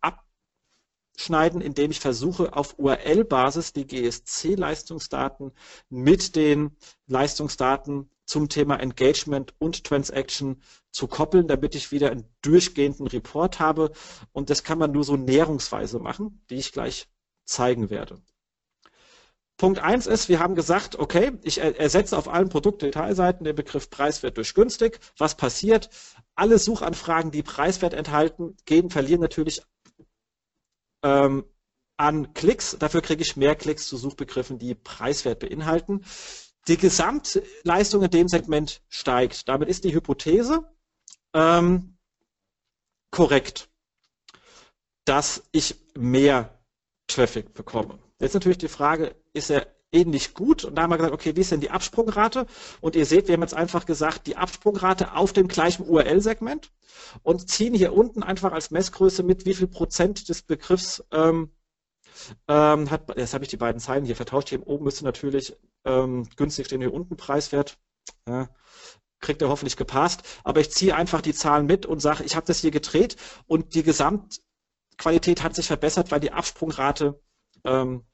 abschneiden, indem ich versuche, auf URL-Basis die GSC-Leistungsdaten mit den Leistungsdaten zum Thema Engagement und Transaction zu koppeln, damit ich wieder einen durchgehenden Report habe. Und das kann man nur so näherungsweise machen, die ich gleich zeigen werde. Punkt 1 ist, wir haben gesagt, okay, ich ersetze auf allen Produktdetailseiten den Begriff Preiswert durch günstig. Was passiert? Alle Suchanfragen, die Preiswert enthalten, gehen, verlieren natürlich ähm, an Klicks. Dafür kriege ich mehr Klicks zu Suchbegriffen, die Preiswert beinhalten. Die Gesamtleistung in dem Segment steigt. Damit ist die Hypothese ähm, korrekt, dass ich mehr Traffic bekomme. Jetzt natürlich die Frage, ist er ähnlich gut? Und da haben wir gesagt, okay, wie ist denn die Absprungrate? Und ihr seht, wir haben jetzt einfach gesagt, die Absprungrate auf dem gleichen URL-Segment und ziehen hier unten einfach als Messgröße mit, wie viel Prozent des Begriffs ähm, ähm, hat, jetzt habe ich die beiden Zeilen hier vertauscht. Hier oben müsste natürlich ähm, günstig stehen, hier unten Preiswert. Ja, kriegt er hoffentlich gepasst. Aber ich ziehe einfach die Zahlen mit und sage, ich habe das hier gedreht und die Gesamtqualität hat sich verbessert, weil die Absprungrate ähm,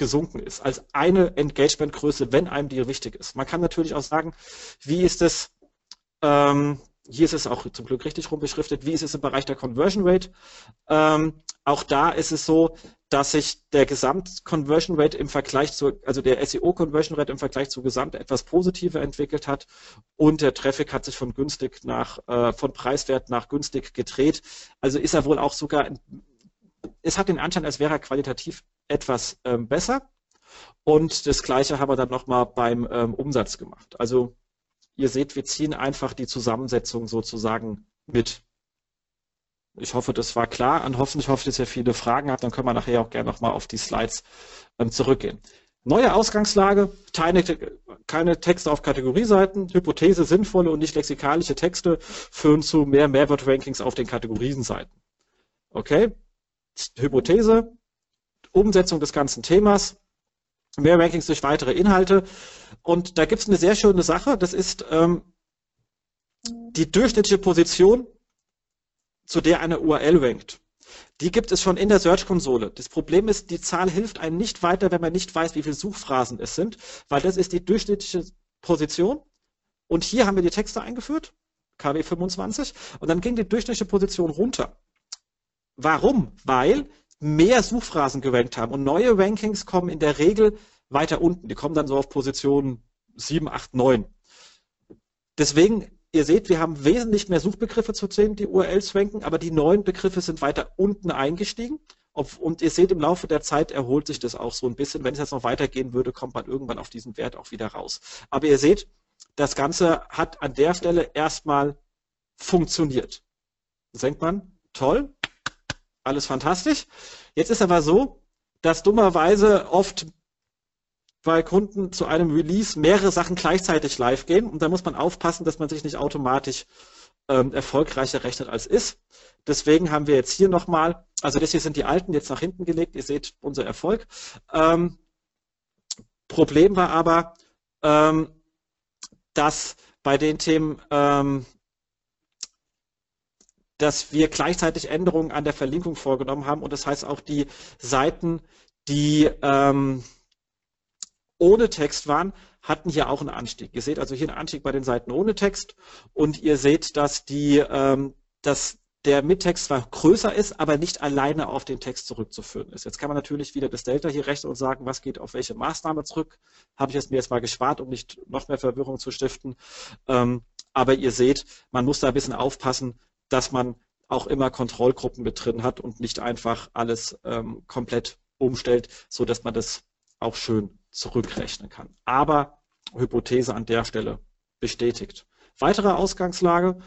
gesunken ist. Als eine Engagementgröße, wenn einem die wichtig ist. Man kann natürlich auch sagen, wie ist es, ähm, hier ist es auch zum Glück richtig rum beschriftet, wie ist es im Bereich der Conversion Rate. Ähm, auch da ist es so, dass sich der Gesamt-Conversion Rate im Vergleich zu, also der SEO-Conversion Rate im Vergleich zu Gesamt etwas positiver entwickelt hat und der Traffic hat sich von günstig nach, äh, von preiswert nach günstig gedreht. Also ist er wohl auch sogar, es hat den Anschein, als wäre er qualitativ etwas ähm, besser. Und das Gleiche haben wir dann nochmal beim ähm, Umsatz gemacht. Also ihr seht, wir ziehen einfach die Zusammensetzung sozusagen mit. Ich hoffe, das war klar und hoffentlich hoffe, dass ihr viele Fragen habt. Dann können wir nachher auch gerne nochmal auf die Slides ähm, zurückgehen. Neue Ausgangslage, keine, keine Texte auf Kategorieseiten, Hypothese, sinnvolle und nicht lexikalische Texte führen zu mehr Mehrwert-Rankings auf den Kategorieseiten. Okay, Hypothese, Umsetzung des ganzen Themas, mehr Rankings durch weitere Inhalte. Und da gibt es eine sehr schöne Sache, das ist ähm, die durchschnittliche Position, zu der eine URL rankt. Die gibt es schon in der Search-Konsole. Das Problem ist, die Zahl hilft einem nicht weiter, wenn man nicht weiß, wie viele Suchphrasen es sind, weil das ist die durchschnittliche Position. Und hier haben wir die Texte eingeführt, KW 25, und dann ging die durchschnittliche Position runter. Warum? Weil mehr Suchphrasen gerankt haben. Und neue Rankings kommen in der Regel weiter unten. Die kommen dann so auf Position 7, 8, 9. Deswegen, ihr seht, wir haben wesentlich mehr Suchbegriffe zu sehen, die URLs ranken, aber die neuen Begriffe sind weiter unten eingestiegen. Und ihr seht, im Laufe der Zeit erholt sich das auch so ein bisschen. Wenn es jetzt noch weitergehen würde, kommt man irgendwann auf diesen Wert auch wieder raus. Aber ihr seht, das Ganze hat an der Stelle erstmal funktioniert. Senkt man, toll, alles fantastisch. Jetzt ist aber so, dass dummerweise oft bei Kunden zu einem Release mehrere Sachen gleichzeitig live gehen und da muss man aufpassen, dass man sich nicht automatisch ähm, erfolgreicher rechnet als ist. Deswegen haben wir jetzt hier nochmal, also das hier sind die alten jetzt nach hinten gelegt, ihr seht unser Erfolg. Ähm, Problem war aber, ähm, dass bei den Themen, ähm, dass wir gleichzeitig Änderungen an der Verlinkung vorgenommen haben und das heißt auch die Seiten, die ähm, ohne Text waren, hatten hier auch einen Anstieg. Ihr seht also hier einen Anstieg bei den Seiten ohne Text und ihr seht, dass die, ähm, dass der Mittext zwar größer ist, aber nicht alleine auf den Text zurückzuführen ist. Jetzt kann man natürlich wieder das Delta hier rechnen und sagen, was geht auf welche Maßnahme zurück. Habe ich es mir jetzt mal gespart, um nicht noch mehr Verwirrung zu stiften. Ähm, aber ihr seht, man muss da ein bisschen aufpassen, dass man auch immer Kontrollgruppen mit drin hat und nicht einfach alles ähm, komplett umstellt, so dass man das auch schön zurückrechnen kann. Aber Hypothese an der Stelle bestätigt. Weitere Ausgangslage.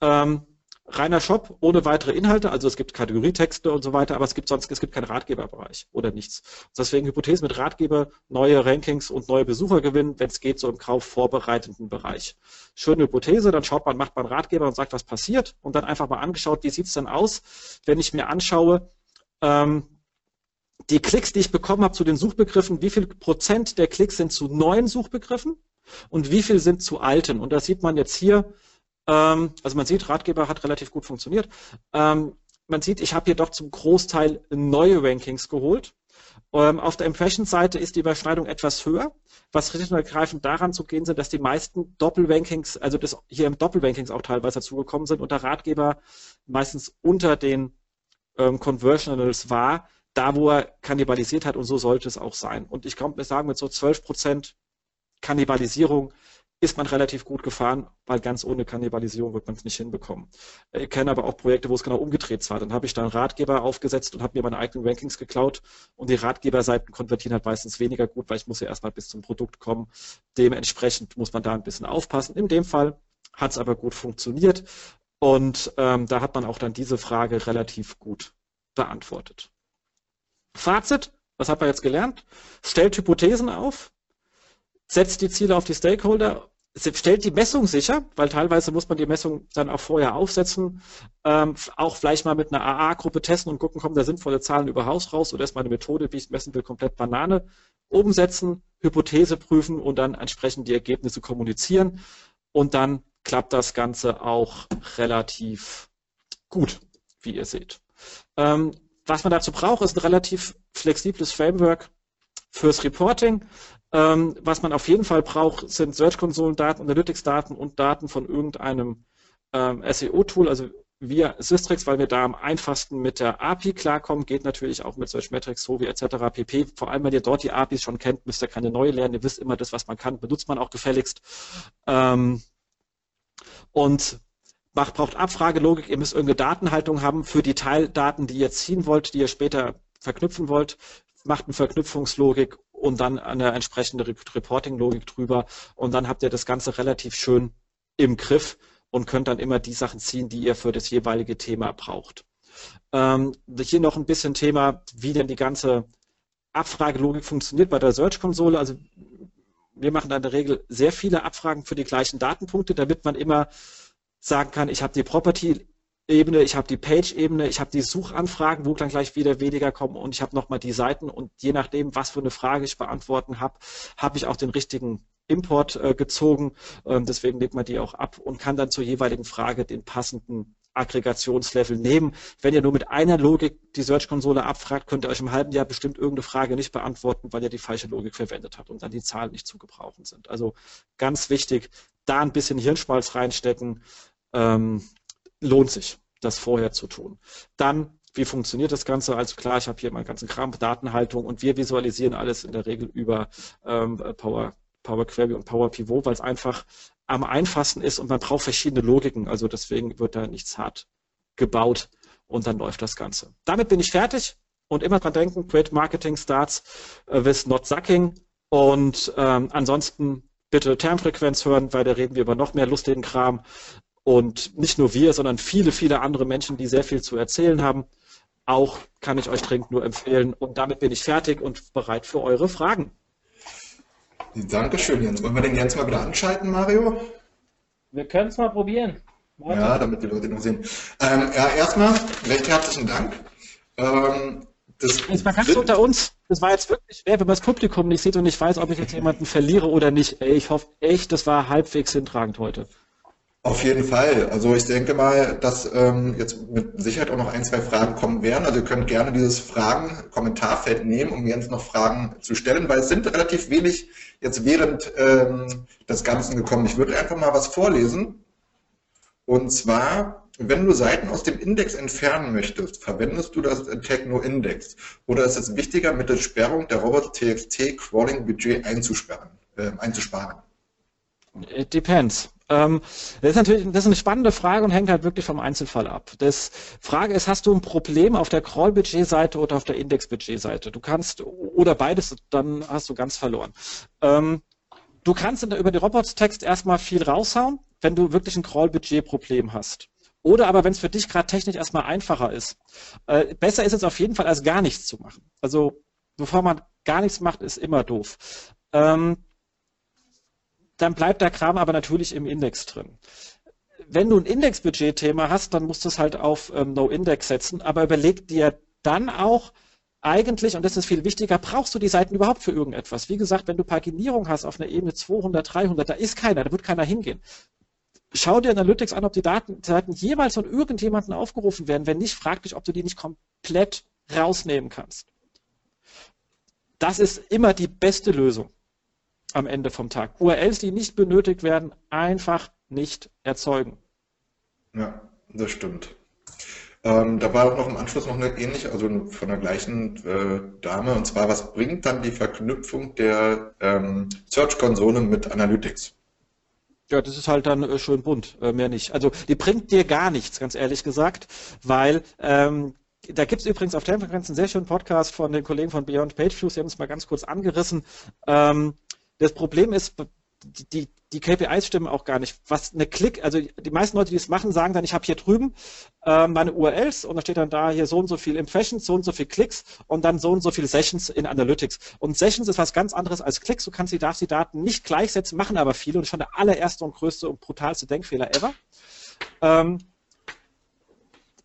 Ähm, reiner Shop ohne weitere Inhalte, also es gibt Kategorietexte und so weiter, aber es gibt sonst, es gibt keinen Ratgeberbereich oder nichts. Deswegen Hypothese mit Ratgeber, neue Rankings und neue Besucher gewinnen, wenn es geht, so im Kauf vorbereitenden Bereich. Schöne Hypothese, dann schaut man, macht man Ratgeber und sagt, was passiert und dann einfach mal angeschaut, wie sieht es denn aus, wenn ich mir anschaue, ähm, die Klicks, die ich bekommen habe zu den Suchbegriffen, wie viel Prozent der Klicks sind zu neuen Suchbegriffen und wie viel sind zu alten. Und das sieht man jetzt hier, also man sieht, Ratgeber hat relativ gut funktioniert. Ähm, man sieht, ich habe hier doch zum Großteil neue Rankings geholt. Ähm, auf der Impressions-Seite ist die Überschneidung etwas höher, was richtig und ergreifend daran zu gehen sind, dass die meisten Doppelrankings, also das hier im Doppelrankings auch teilweise dazugekommen sind und der Ratgeber meistens unter den ähm, Conversionals war, da wo er kannibalisiert hat und so sollte es auch sein. Und ich kann mir sagen, mit so 12 Prozent Kannibalisierung ist man relativ gut gefahren, weil ganz ohne Kannibalisierung wird man es nicht hinbekommen. Ich kenne aber auch Projekte, wo es genau umgedreht war. Dann habe ich da einen Ratgeber aufgesetzt und habe mir meine eigenen Rankings geklaut und die Ratgeberseiten konvertieren halt meistens weniger gut, weil ich muss ja erstmal bis zum Produkt kommen. Dementsprechend muss man da ein bisschen aufpassen. In dem Fall hat es aber gut funktioniert und ähm, da hat man auch dann diese Frage relativ gut beantwortet. Fazit, was hat man jetzt gelernt? Stellt Hypothesen auf, setzt die Ziele auf die Stakeholder, stellt die Messung sicher, weil teilweise muss man die Messung dann auch vorher aufsetzen, ähm, auch vielleicht mal mit einer AA-Gruppe testen und gucken, kommen da sinnvolle Zahlen über Haus raus oder ist meine Methode, wie ich es messen will, komplett Banane. Umsetzen, Hypothese prüfen und dann entsprechend die Ergebnisse kommunizieren und dann klappt das Ganze auch relativ gut, wie ihr seht. Ähm, was man dazu braucht, ist ein relativ flexibles Framework fürs Reporting. Ähm, was man auf jeden Fall braucht, sind Search-Konsolen-Daten, Analytics-Daten und Daten von irgendeinem ähm, SEO-Tool, also via Systrix, weil wir da am einfachsten mit der API klarkommen, geht natürlich auch mit Searchmetrics, Sovi etc. pp. Vor allem, wenn ihr dort die APIs schon kennt, müsst ihr keine neue lernen. Ihr wisst immer das, was man kann, benutzt man auch gefälligst. Ähm, und macht, braucht Abfragelogik, ihr müsst irgendeine Datenhaltung haben für die Teildaten, die ihr ziehen wollt, die ihr später verknüpfen wollt, macht eine Verknüpfungslogik und dann eine entsprechende Reporting-Logik drüber und dann habt ihr das Ganze relativ schön im Griff und könnt dann immer die Sachen ziehen, die ihr für das jeweilige Thema braucht. Ähm, hier noch ein bisschen Thema, wie denn die ganze Abfragelogik funktioniert bei der Search-Konsole. Also wir machen in der Regel sehr viele Abfragen für die gleichen Datenpunkte, damit man immer sagen kann, ich habe die Property Ebene, ich habe die Page-Ebene, ich habe die Suchanfragen, wo dann gleich wieder weniger kommen und ich habe nochmal die Seiten und je nachdem, was für eine Frage ich beantworten habe, habe ich auch den richtigen Import äh, gezogen. Ähm, deswegen legt man die auch ab und kann dann zur jeweiligen Frage den passenden Aggregationslevel nehmen. Wenn ihr nur mit einer Logik die Search-Konsole abfragt, könnt ihr euch im halben Jahr bestimmt irgendeine Frage nicht beantworten, weil ihr die falsche Logik verwendet habt und dann die Zahlen nicht zu gebrauchen sind. Also ganz wichtig, da ein bisschen Hirnschmalz reinstecken. Ähm, lohnt sich, das vorher zu tun. Dann, wie funktioniert das Ganze? Also klar, ich habe hier meinen ganzen Kram, Datenhaltung und wir visualisieren alles in der Regel über ähm, Power, Power Query und Power Pivot, weil es einfach am einfachsten ist und man braucht verschiedene Logiken. Also deswegen wird da nichts hart gebaut und dann läuft das Ganze. Damit bin ich fertig und immer dran denken, Great Marketing starts with not sucking und ähm, ansonsten bitte Termfrequenz hören, weil da reden wir über noch mehr lustigen Kram. Und nicht nur wir, sondern viele, viele andere Menschen, die sehr viel zu erzählen haben. Auch kann ich euch dringend nur empfehlen. Und damit bin ich fertig und bereit für eure Fragen. Dankeschön, Jens. Wollen wir den Jens mal wieder anschalten, Mario? Wir können es mal probieren. Warte. Ja, damit die Leute noch sehen. Ähm, ja, erstmal recht herzlichen Dank. Ähm, das jetzt mal ganz unter uns. Das war jetzt wirklich schwer, wenn man das Publikum nicht sieht und ich weiß, ob ich jetzt jemanden verliere oder nicht. Ey, ich hoffe echt, das war halbwegs hintragend heute. Auf jeden Fall. Also ich denke mal, dass ähm, jetzt mit Sicherheit auch noch ein, zwei Fragen kommen werden. Also ihr könnt gerne dieses Fragen-Kommentarfeld nehmen, um jetzt noch Fragen zu stellen, weil es sind relativ wenig jetzt während ähm, des Ganzen gekommen. Ich würde einfach mal was vorlesen. Und zwar, wenn du Seiten aus dem Index entfernen möchtest, verwendest du das Techno-Index. Oder ist es wichtiger, mittels Sperrung der Robots.txt Crawling-Budget einzusperren, äh, einzusparen? It depends. Ähm, das ist natürlich das ist eine spannende Frage und hängt halt wirklich vom Einzelfall ab. Das Frage ist, hast du ein Problem auf der Crawl-Budget-Seite oder auf der Index-Budget-Seite? Du kannst, oder beides, dann hast du ganz verloren. Ähm, du kannst über die Robots-Text erstmal viel raushauen, wenn du wirklich ein Crawl-Budget-Problem hast. Oder aber wenn es für dich gerade technisch erstmal einfacher ist. Äh, besser ist es auf jeden Fall, als gar nichts zu machen. Also bevor man gar nichts macht, ist immer doof. Ähm, dann bleibt der Kram aber natürlich im Index drin. Wenn du ein Indexbudget-Thema hast, dann musst du es halt auf ähm, No-Index setzen, aber überleg dir dann auch, eigentlich, und das ist viel wichtiger, brauchst du die Seiten überhaupt für irgendetwas? Wie gesagt, wenn du Paginierung hast auf einer Ebene 200, 300, da ist keiner, da wird keiner hingehen. Schau dir Analytics an, ob die Daten, Daten jeweils von irgendjemandem aufgerufen werden. Wenn nicht, frag dich, ob du die nicht komplett rausnehmen kannst. Das ist immer die beste Lösung am Ende vom Tag. URLs, die nicht benötigt werden, einfach nicht erzeugen. Ja, das stimmt. Ähm, da war auch noch im Anschluss noch eine ähnliche, also von der gleichen äh, Dame, und zwar, was bringt dann die Verknüpfung der ähm, Search-Konsole mit Analytics? Ja, das ist halt dann äh, schön bunt, äh, mehr nicht. Also die bringt dir gar nichts, ganz ehrlich gesagt, weil ähm, da gibt es übrigens auf Termfrequenz einen sehr schönen Podcast von den Kollegen von Beyond Page Views, die haben es mal ganz kurz angerissen. Ähm, das Problem ist, die, die KPIs stimmen auch gar nicht. Was eine Klick, also die meisten Leute, die es machen, sagen dann, ich habe hier drüben äh, meine URLs und da steht dann da hier so und so viel Impressions, so und so viel Klicks und dann so und so viele Sessions in Analytics. Und Sessions ist was ganz anderes als Klicks. Du kannst die, darfst die Daten nicht gleichsetzen, machen aber viele und schon der allererste und größte und brutalste Denkfehler ever. Ähm,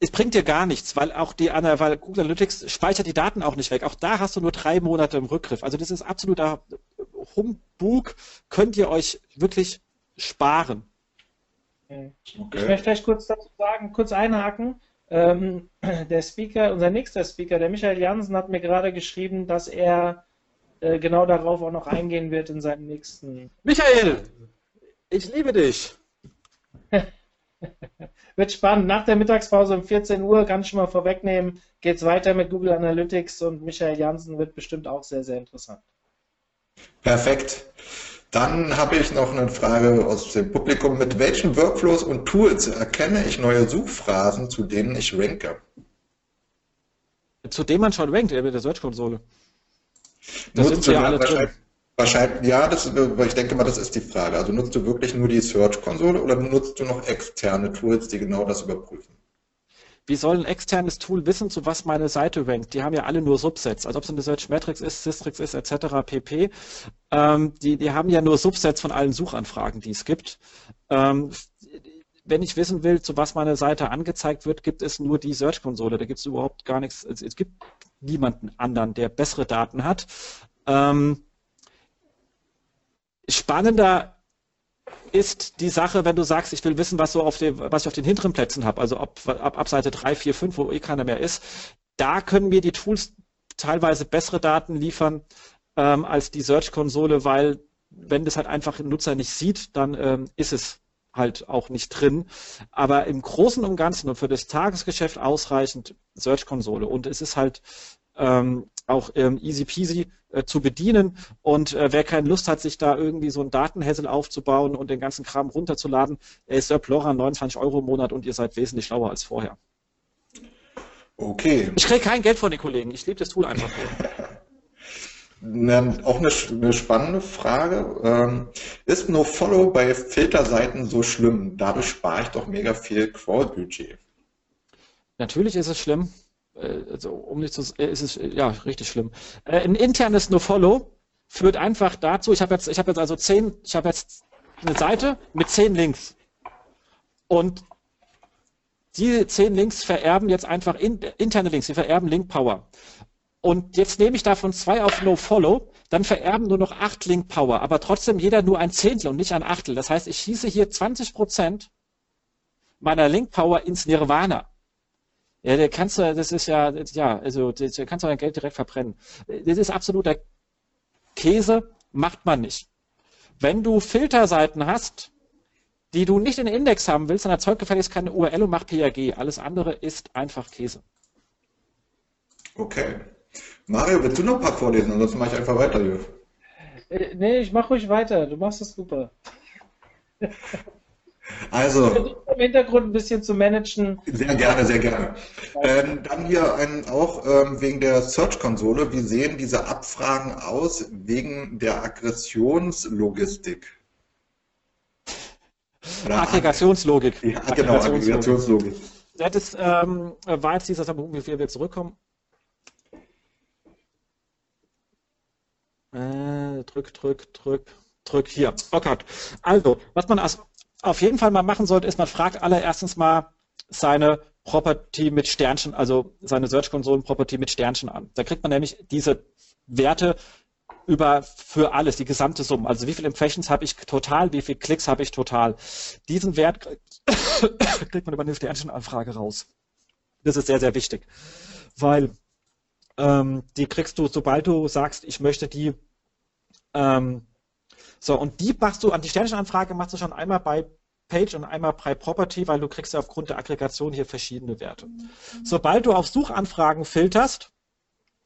es bringt dir gar nichts, weil auch die, weil Google Analytics speichert die Daten auch nicht weg. Auch da hast du nur drei Monate im Rückgriff. Also das ist absoluter Humbug. Könnt ihr euch wirklich sparen. Okay. Ich möchte vielleicht kurz dazu sagen, kurz einhaken. Ähm, der Speaker, unser nächster Speaker, der Michael Jansen, hat mir gerade geschrieben, dass er äh, genau darauf auch noch eingehen wird in seinem nächsten. Michael, ich liebe dich. Wird spannend. Nach der Mittagspause um 14 Uhr, kann ich schon mal vorwegnehmen, geht es weiter mit Google Analytics und Michael Jansen wird bestimmt auch sehr, sehr interessant. Perfekt. Dann habe ich noch eine Frage aus dem Publikum. Mit welchen Workflows und Tools erkenne ich neue Suchphrasen, zu denen ich ranke? Zu denen man schon rankt, mit der Search-Konsole. Das sind ja alle drin. Wahrscheinlich, ja, das, ich denke mal, das ist die Frage. Also nutzt du wirklich nur die Search-Konsole oder nutzt du noch externe Tools, die genau das überprüfen? Wie soll ein externes Tool wissen, zu was meine Seite rankt? Die haben ja alle nur Subsets, als ob es eine Search Matrix ist, Systrix ist, etc. pp. Ähm, die, die haben ja nur Subsets von allen Suchanfragen, die es gibt. Ähm, wenn ich wissen will, zu was meine Seite angezeigt wird, gibt es nur die Search-Konsole. Da gibt es überhaupt gar nichts. Es, es, gibt niemanden anderen, der bessere Daten hat. Ähm, spannender ist die Sache, wenn du sagst, ich will wissen, was so auf dem, was ich auf den hinteren Plätzen habe, also ab, ab, ab Seite 3, 4, 5, wo eh keiner mehr ist, da können mir die Tools teilweise bessere Daten liefern ähm, als die Search-Konsole, weil wenn das halt einfach ein Nutzer nicht sieht, dann ähm, ist es halt auch nicht drin. Aber im Großen und Ganzen und für das Tagesgeschäft ausreichend Search-Konsole. Und es ist halt ähm, auch ähm, easy peasy äh, zu bedienen. Und äh, wer keine Lust hat, sich da irgendwie so einen Datenhässel aufzubauen und den ganzen Kram runterzuladen, äh, Plora 29 Euro im Monat und ihr seid wesentlich schlauer als vorher. Okay. Ich kriege kein Geld von den Kollegen. Ich liebe das Tool einfach. auch eine, eine, spannende Frage. Ähm, ist NoFollow bei Filterseiten so schlimm? Dadurch spare ich doch mega viel Crawl-Budget. Natürlich ist es schlimm. Äh, also, um nicht zu, äh, ist es ja richtig schlimm. Äh, ein internes NoFollow führt einfach dazu. Ich habe jetzt, ich habe jetzt also zehn, ich habe jetzt eine Seite mit zehn Links und diese zehn Links vererben jetzt einfach in, interne Links. Sie vererben Link Power. Und jetzt nehme ich davon zwei auf No-Follow, dann vererben nur noch acht Link Power, aber trotzdem jeder nur ein Zehntel und nicht ein Achtel. Das heißt, ich schieße hier 20 Prozent meiner Link Power ins Nirvana. Ja, der kannst du, das ist ja, ja, also, da kannst du dein Geld direkt verbrennen. Das ist absoluter Käse, macht man nicht. Wenn du Filterseiten hast, die du nicht in den Index haben willst, dann erzeugt gefälligst keine URL und mach PAG. Alles andere ist einfach Käse. Okay. Mario, willst du noch ein paar vorlesen? Ansonsten mache ich einfach weiter, Jürgen. Äh, nee, ich mache ruhig weiter. Du machst es super. Also. Im Hintergrund ein bisschen zu managen. Sehr gerne, sehr gerne. Ähm, dann hier ein, auch ähm, wegen der Search-Konsole. Wie sehen diese Abfragen aus wegen der Aggressionslogistik? Aggregationslogik. Ja, genau, Aggregationslogik. Das ist, ähm, war jetzt dieser Punkt, wie wir zurückkommen. Äh, drück, drück, drück, drück hier. Oh Gott. Also, was man auf jeden Fall mal machen sollte, ist, man fragt allererstens mal seine Property mit Sternchen, also seine Search Console Property mit Sternchen an. Da kriegt man nämlich diese Werte über für alles, die gesamte Summe. Also wie viele Impressions habe ich total, wie viele Klicks habe ich total. Diesen Wert kriegt man über eine Sternchenanfrage raus. Das ist sehr, sehr wichtig, weil ähm, die kriegst du, sobald du sagst, ich möchte die, ähm, so, und die machst du, an die Sternchenanfrage machst du schon einmal bei Page und einmal bei Property, weil du kriegst ja aufgrund der Aggregation hier verschiedene Werte. Sobald du auf Suchanfragen filterst,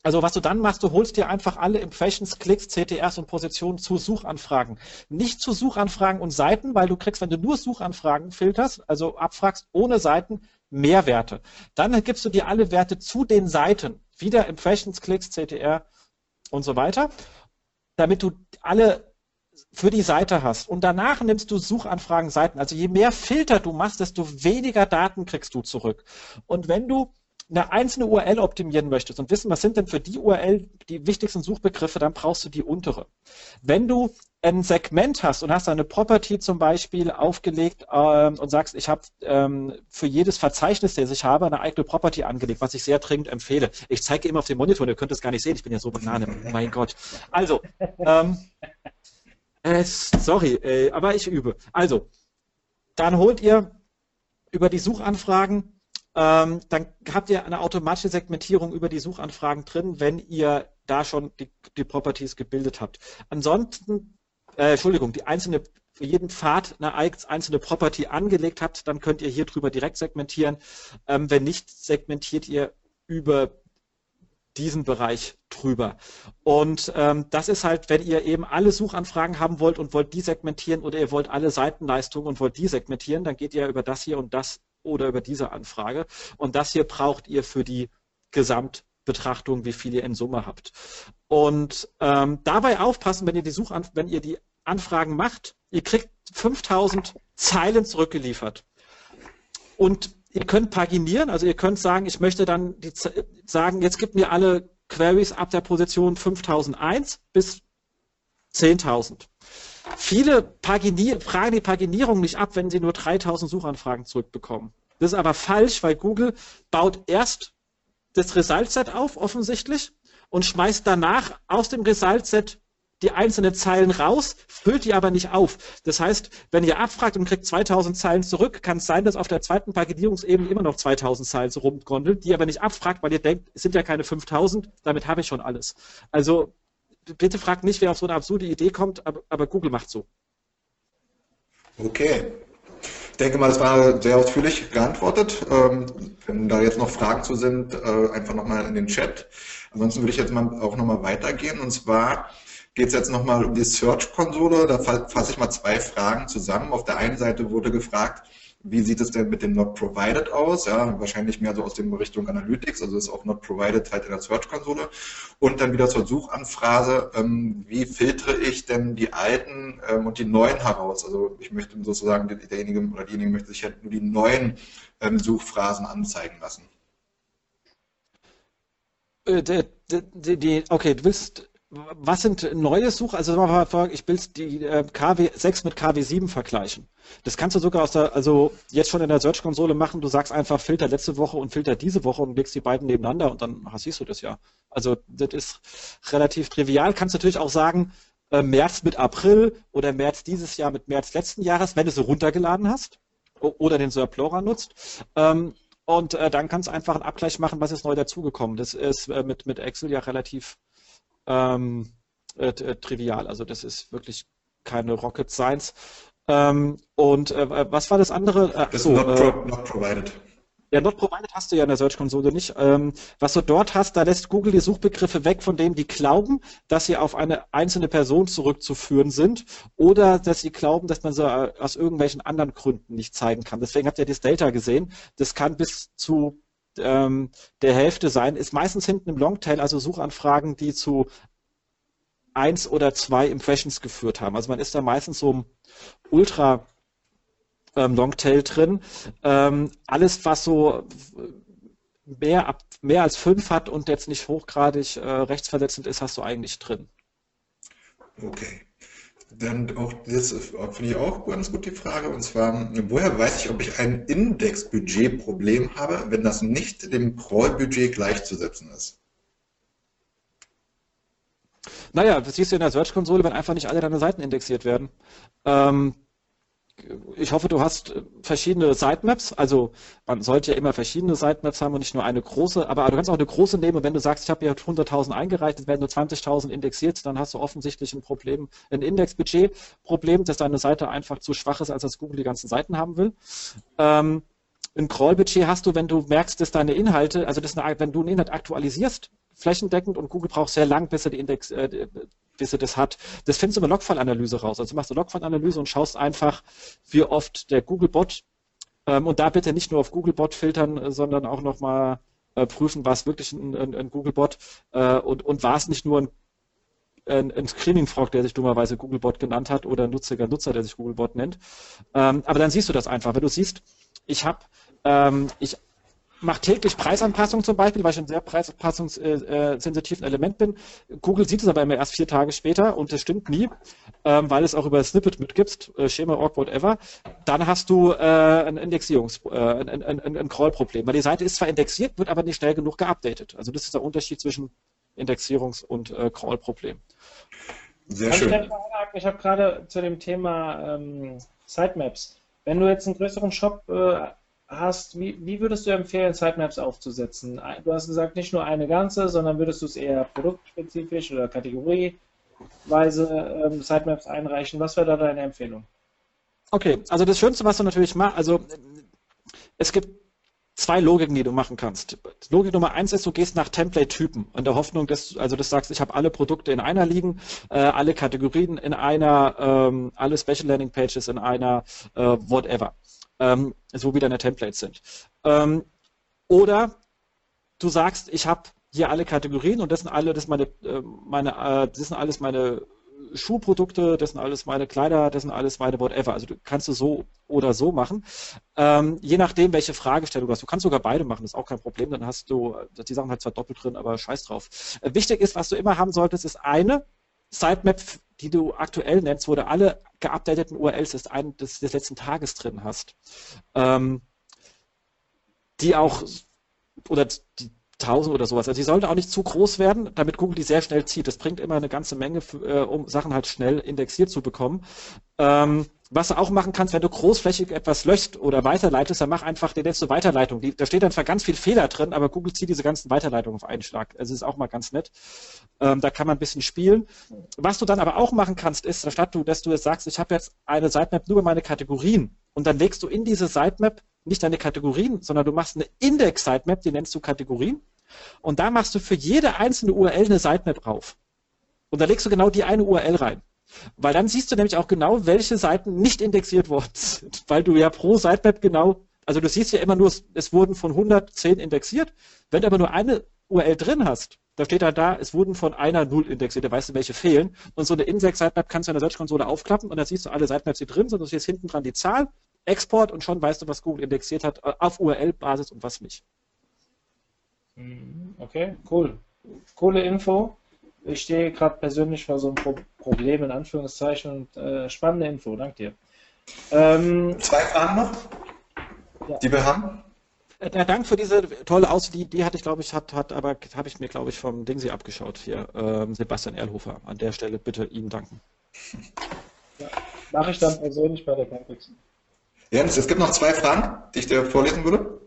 also was du dann machst, du holst dir einfach alle Impressions, Klicks, CTRs und Positionen zu Suchanfragen. Nicht zu Suchanfragen und Seiten, weil du kriegst, wenn du nur Suchanfragen filterst, also abfragst ohne Seiten, mehr Werte. Dann gibst du dir alle Werte zu den Seiten wieder Impressions, Klicks, CTR und so weiter, damit du alle für die Seite hast. Und danach nimmst du Suchanfragen Seiten. Also je mehr Filter du machst, desto weniger Daten kriegst du zurück. Und wenn du eine einzelne URL optimieren möchtest und wissen, was sind denn für die URL die wichtigsten Suchbegriffe, dann brauchst du die untere. Wenn du ein Segment hast und hast eine Property zum Beispiel aufgelegt ähm, und sagst, ich habe ähm, für jedes Verzeichnis, das ich habe, eine eigene Property angelegt, was ich sehr dringend empfehle. Ich zeige immer auf dem Monitor, ihr könnt es gar nicht sehen, ich bin ja so Banane, mein Gott. Also, ähm, äh, sorry, äh, aber ich übe. Also, dann holt ihr über die Suchanfragen ähm, dann habt ihr eine automatische Segmentierung über die Suchanfragen drin, wenn ihr da schon die, die Properties gebildet habt. Ansonsten, äh, Entschuldigung, die einzelne für jeden Pfad eine einzelne Property angelegt habt, dann könnt ihr hier drüber direkt segmentieren. Ähm, wenn nicht, segmentiert ihr über diesen Bereich drüber. Und ähm, das ist halt, wenn ihr eben alle Suchanfragen haben wollt und wollt die segmentieren oder ihr wollt alle Seitenleistungen und wollt die segmentieren, dann geht ihr über das hier und das oder über diese Anfrage. Und das hier braucht ihr für die Gesamtbetrachtung, wie viel ihr in Summe habt. Und ähm, dabei aufpassen, wenn ihr die Suchan wenn ihr die Anfragen macht, ihr kriegt 5000 Zeilen zurückgeliefert. Und ihr könnt paginieren, also ihr könnt sagen, ich möchte dann die, sagen, jetzt gibt mir alle Queries ab der Position 5001 bis 10.000. Viele Paginier fragen die Paginierung nicht ab, wenn sie nur 3000 Suchanfragen zurückbekommen. Das ist aber falsch, weil Google baut erst das Result-Set auf, offensichtlich, und schmeißt danach aus dem Result-Set die einzelnen Zeilen raus, füllt die aber nicht auf. Das heißt, wenn ihr abfragt und kriegt 2000 Zeilen zurück, kann es sein, dass auf der zweiten Paginierungsebene immer noch 2000 Zeilen so rumgrondelt, die aber nicht abfragt, weil ihr denkt, es sind ja keine 5000, damit habe ich schon alles. Also bitte fragt nicht, wer auf so eine absurde Idee kommt, aber, aber Google macht so. Okay. Ich denke mal, das war sehr ausführlich geantwortet. Ähm, wenn da jetzt noch Fragen zu sind, äh, einfach nochmal in den Chat. Ansonsten würde ich jetzt mal auch nochmal weitergehen. Und zwar geht es jetzt nochmal um die Search-Konsole. Da fasse ich mal zwei Fragen zusammen. Auf der einen Seite wurde gefragt, wie sieht es denn mit dem Not Provided aus? Ja, wahrscheinlich mehr so aus dem Richtung Analytics, also ist auch Not Provided halt in der Search-Konsole. Und dann wieder zur Suchanfrage, ähm, wie filtere ich denn die alten ähm, und die neuen heraus? Also ich möchte sozusagen, derjenige oder diejenige möchte sich halt nur die neuen ähm, Suchphrasen anzeigen lassen. Äh, die, die, die, okay, du willst was sind neue Such? Also ich will die äh, KW6 mit KW7 vergleichen. Das kannst du sogar aus der, also jetzt schon in der Search-Konsole machen. Du sagst einfach Filter letzte Woche und Filter diese Woche und legst die beiden nebeneinander und dann siehst du das ja. Also das ist relativ trivial. Kannst natürlich auch sagen, äh, März mit April oder März dieses Jahr mit März letzten Jahres, wenn du sie runtergeladen hast oder den Surplora nutzt. Ähm, und äh, dann kannst du einfach einen Abgleich machen, was ist neu dazugekommen. Das ist mit, mit Excel ja relativ ähm, äh, äh, trivial. Also das ist wirklich keine Rocket Science. Ähm, und äh, was war das andere? Äh, das so, not, pro, äh, not provided. Ja, not provided hast du ja in der Search-Konsole nicht. Ähm, was du dort hast, da lässt Google die Suchbegriffe weg, von denen die glauben, dass sie auf eine einzelne Person zurückzuführen sind oder dass sie glauben, dass man sie aus irgendwelchen anderen Gründen nicht zeigen kann. Deswegen habt ihr das Delta gesehen. Das kann bis zu ähm, der Hälfte sein, ist meistens hinten im Longtail, also Suchanfragen, die zu eins oder zwei Impressions geführt haben. Also man ist da meistens so Ultra ähm, Longtail drin. Ähm, alles, was so mehr, ab, mehr als fünf hat und jetzt nicht hochgradig äh, rechtsverletzend ist, hast du eigentlich drin. Okay. Dann auch, das finde ich auch ganz gut die Frage, und zwar, woher weiß ich, ob ich ein Indexbudget-Problem habe, wenn das nicht dem Crawl-Budget gleichzusetzen ist? Naja, das siehst du in der Search-Konsole, wenn einfach nicht alle deine Seiten indexiert werden. Ähm, ich hoffe, du hast äh, verschiedene Sitemaps. Also man sollte ja immer verschiedene Sitemaps haben und nicht nur eine große. Aber du kannst auch eine große nehmen. Und wenn du sagst, ich habe hier 100.000 eingereicht, es werden nur 20.000 indexiert, dann hast du offensichtlich ein Problem, ein Indexbudget-Problem, dass deine Seite einfach zu schwach ist, als dass Google die ganzen Seiten haben will. Ähm, ein Crawl-Budget hast du, wenn du merkst, dass deine Inhalte, also das eine, wenn du einen Inhalt aktualisierst, flächendeckend und Google braucht sehr lang, bis er die Index, äh, bis er das hat. Das findest du mit Logfile-Analyse raus. Also machst du Logfile-Analyse und schaust einfach, wie oft der Googlebot ähm, und da bitte nicht nur auf Googlebot filtern, sondern auch nochmal äh, prüfen, war es wirklich ein, ein, ein Googlebot äh, und, und war es nicht nur ein ein, ein Screening-Frog, der sich dummerweise Googlebot genannt hat, oder ein nutziger Nutzer, der sich Googlebot nennt. Ähm, aber dann siehst du das einfach. Wenn du siehst, ich habe, ähm, ich mache täglich Preisanpassungen zum Beispiel, weil ich ein sehr preisanpassungssensitiven Element bin. Google sieht es aber immer erst vier Tage später und das stimmt nie, ähm, weil es auch über Snippet mitgibt, äh, Schema, Org, whatever. Dann hast du äh, ein Indexierungs-, äh, ein, ein, ein, ein Crawl-Problem, weil die Seite ist zwar indexiert, wird aber nicht schnell genug geupdatet. Also das ist der Unterschied zwischen Indexierungs- und äh, Crawl-Problem. Sehr schön. Ich, ich habe gerade zu dem Thema ähm, Sitemaps. Wenn du jetzt einen größeren Shop äh, hast, wie, wie würdest du empfehlen, Sitemaps aufzusetzen? Du hast gesagt, nicht nur eine ganze, sondern würdest du es eher produktspezifisch oder kategorieweise ähm, Sitemaps einreichen? Was wäre da deine Empfehlung? Okay, also das Schönste, was du natürlich machst, also es gibt zwei Logiken, die du machen kannst. Logik Nummer eins ist, du gehst nach Template-Typen in der Hoffnung, dass also du sagst, ich habe alle Produkte in einer liegen, äh, alle Kategorien in einer, ähm, alle Special Landing Pages in einer, äh, whatever ähm, so wie deine Templates sind. Ähm, oder du sagst, ich habe hier alle Kategorien und das sind alle, das meine, äh, meine, äh, das sind alles meine Schuhprodukte, das sind alles meine Kleider, das sind alles meine whatever. Also du kannst du so oder so machen. Ähm, je nachdem, welche Fragestellung du hast. Du kannst sogar beide machen, das ist auch kein Problem. Dann hast du, die Sachen halt zwar doppelt drin, aber scheiß drauf. Äh, wichtig ist, was du immer haben solltest, ist eine Sitemap, die du aktuell nennst, wo du alle geupdateten URLs des, des, des letzten Tages drin hast, ähm, die auch, oder die 1000 oder sowas. Also die sollte auch nicht zu groß werden, damit Google die sehr schnell zieht. Das bringt immer eine ganze Menge, äh, um Sachen halt schnell indexiert zu bekommen. Ähm, was du auch machen kannst, wenn du großflächig etwas löscht oder weiterleitest, dann mach einfach die letzte Weiterleitung. Die, da steht dann ganz viel Fehler drin, aber Google zieht diese ganzen Weiterleitungen auf einen Schlag. Also ist auch mal ganz nett. Ähm, da kann man ein bisschen spielen. Was du dann aber auch machen kannst, ist, statt du, dass du jetzt sagst, ich habe jetzt eine Sitemap nur über meine Kategorien und dann legst du in diese Sitemap nicht deine Kategorien, sondern du machst eine Index-Sitemap, die nennst du Kategorien. Und da machst du für jede einzelne URL eine Sitemap drauf. Und da legst du genau die eine URL rein. Weil dann siehst du nämlich auch genau, welche Seiten nicht indexiert worden sind. Weil du ja pro Sitemap genau, also du siehst ja immer nur, es wurden von 110 indexiert. Wenn du aber nur eine URL drin hast, da steht halt da, es wurden von einer Null indexiert, da weißt du, welche fehlen. Und so eine Index-Sitemap kannst du in der Search-Konsole aufklappen und dann siehst du alle Sitemaps, die drin sind, und du siehst hinten dran die Zahl, Export und schon weißt du, was Google indexiert hat, äh, auf URL-Basis und was nicht. Mhm, okay, cool. Coole Info. Ich stehe gerade persönlich vor so einem Pro Problem in Anführungszeichen und äh, spannende Info, danke dir. Ähm, Zwei Fragen noch, ja. die wir haben. Äh, Dank für diese tolle Auswahl, die, hatte ich, glaube ich, hat, hat aber habe ich mir, glaube ich, vom Ding sie abgeschaut hier. Ähm, Sebastian Erlhofer. An der Stelle bitte ihm danken. Ja, mache ich dann persönlich bei der Campixen. Jens, es gibt noch zwei Fragen, die ich dir vorlesen würde.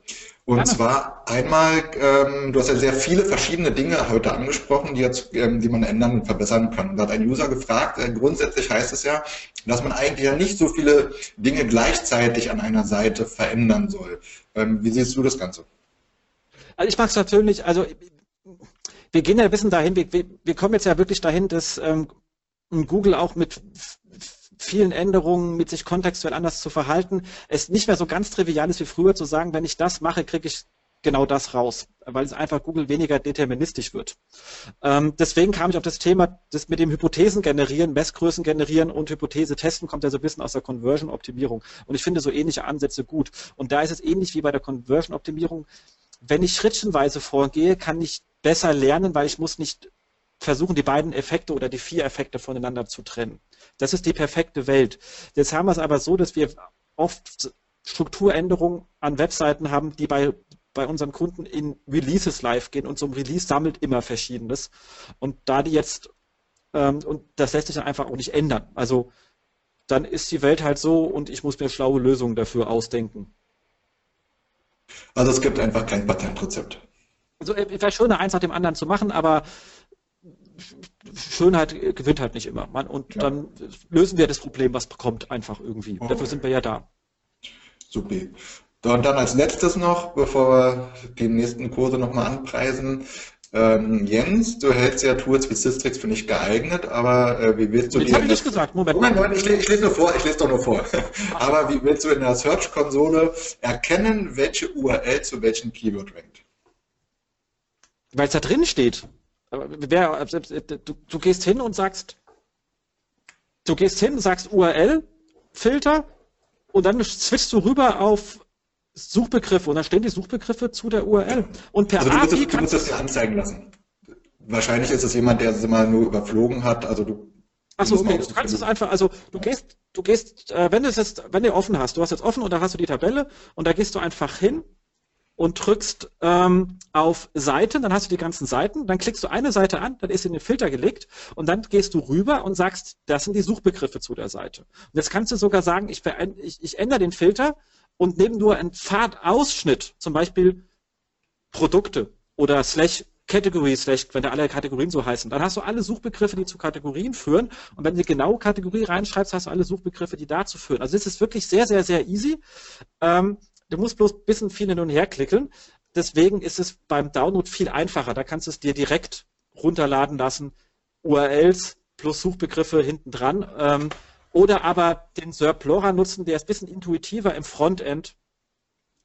Und Gerne. zwar einmal, ähm, du hast ja sehr viele verschiedene Dinge heute angesprochen, die, jetzt, ähm, die man ändern und verbessern kann. Da hat ein User gefragt, äh, grundsätzlich heißt es ja, dass man eigentlich ja nicht so viele Dinge gleichzeitig an einer Seite verändern soll. Ähm, wie siehst du das Ganze? Also ich mag es natürlich, also wir gehen ja ein bisschen dahin, wir, wir kommen jetzt ja wirklich dahin, dass ähm, Google auch mit vielen Änderungen, mit sich kontextuell anders zu verhalten, es nicht mehr so ganz trivial ist wie früher zu sagen, wenn ich das mache, kriege ich genau das raus, weil es einfach Google weniger deterministisch wird. Ähm, deswegen kam ich auf das Thema, das mit dem Hypothesen generieren, Messgrößen generieren und Hypothese testen, kommt ja so ein bisschen aus der Conversion-Optimierung. Und ich finde so ähnliche Ansätze gut. Und da ist es ähnlich wie bei der Conversion-Optimierung. Wenn ich schrittchenweise vorgehe, kann ich besser lernen, weil ich muss nicht versuchen, die beiden Effekte oder die vier Effekte voneinander zu trennen. Das ist die perfekte Welt. Jetzt haben wir es aber so, dass wir oft Strukturänderungen an Webseiten haben, die bei, bei unseren Kunden in Releases live gehen und so ein Release sammelt immer Verschiedenes. Und da die jetzt, ähm, und das lässt sich dann einfach auch nicht ändern. Also dann ist die Welt halt so und ich muss mir schlaue Lösungen dafür ausdenken. Also es gibt einfach kein Patentrezept. Also äh, wäre schön, eins nach dem anderen zu machen, aber Schönheit gewinnt halt nicht immer. Man, und ja. dann lösen wir das Problem, was kommt, einfach irgendwie. Okay. Dafür sind wir ja da. Super. Und dann als letztes noch, bevor wir die nächsten Kurse nochmal anpreisen, ähm, Jens, du hältst ja Tools wie Systrix für nicht geeignet, aber äh, wie willst du Jetzt habe ich nicht gesagt, Moment. Moment, Moment ich, ich, lese nur vor, ich lese doch nur vor. aber wie willst du in der Search-Konsole erkennen, welche URL zu welchem Keyword rankt? Weil es da drin steht. Wer, du, du gehst hin und sagst, du gehst hin, sagst URL, Filter und dann switchst du rüber auf Suchbegriffe und dann stehen die Suchbegriffe zu der URL. Und per also du API kannst du es dir anzeigen lassen. Wahrscheinlich ist es jemand, der es mal nur überflogen hat. Also du. Achso, okay, du kannst es einfach, also du gehst, du gehst, äh, wenn du es jetzt, wenn du offen hast, du hast jetzt offen und da hast du die Tabelle und da gehst du einfach hin und drückst ähm, auf Seiten, dann hast du die ganzen Seiten, dann klickst du eine Seite an, dann ist in den Filter gelegt und dann gehst du rüber und sagst, das sind die Suchbegriffe zu der Seite. Und jetzt kannst du sogar sagen, ich, ich, ich ändere den Filter und nehme nur einen Pfadausschnitt, zum Beispiel Produkte oder slash Category slash, wenn da alle Kategorien so heißen, dann hast du alle Suchbegriffe, die zu Kategorien führen. Und wenn du genau Kategorie reinschreibst, hast du alle Suchbegriffe, die dazu führen. Also es ist wirklich sehr, sehr, sehr easy. Ähm, Du musst bloß ein bisschen viel hin und her klicken. Deswegen ist es beim Download viel einfacher. Da kannst du es dir direkt runterladen lassen. URLs plus Suchbegriffe hinten dran. Ähm, oder aber den Serplora nutzen, der ist ein bisschen intuitiver im Frontend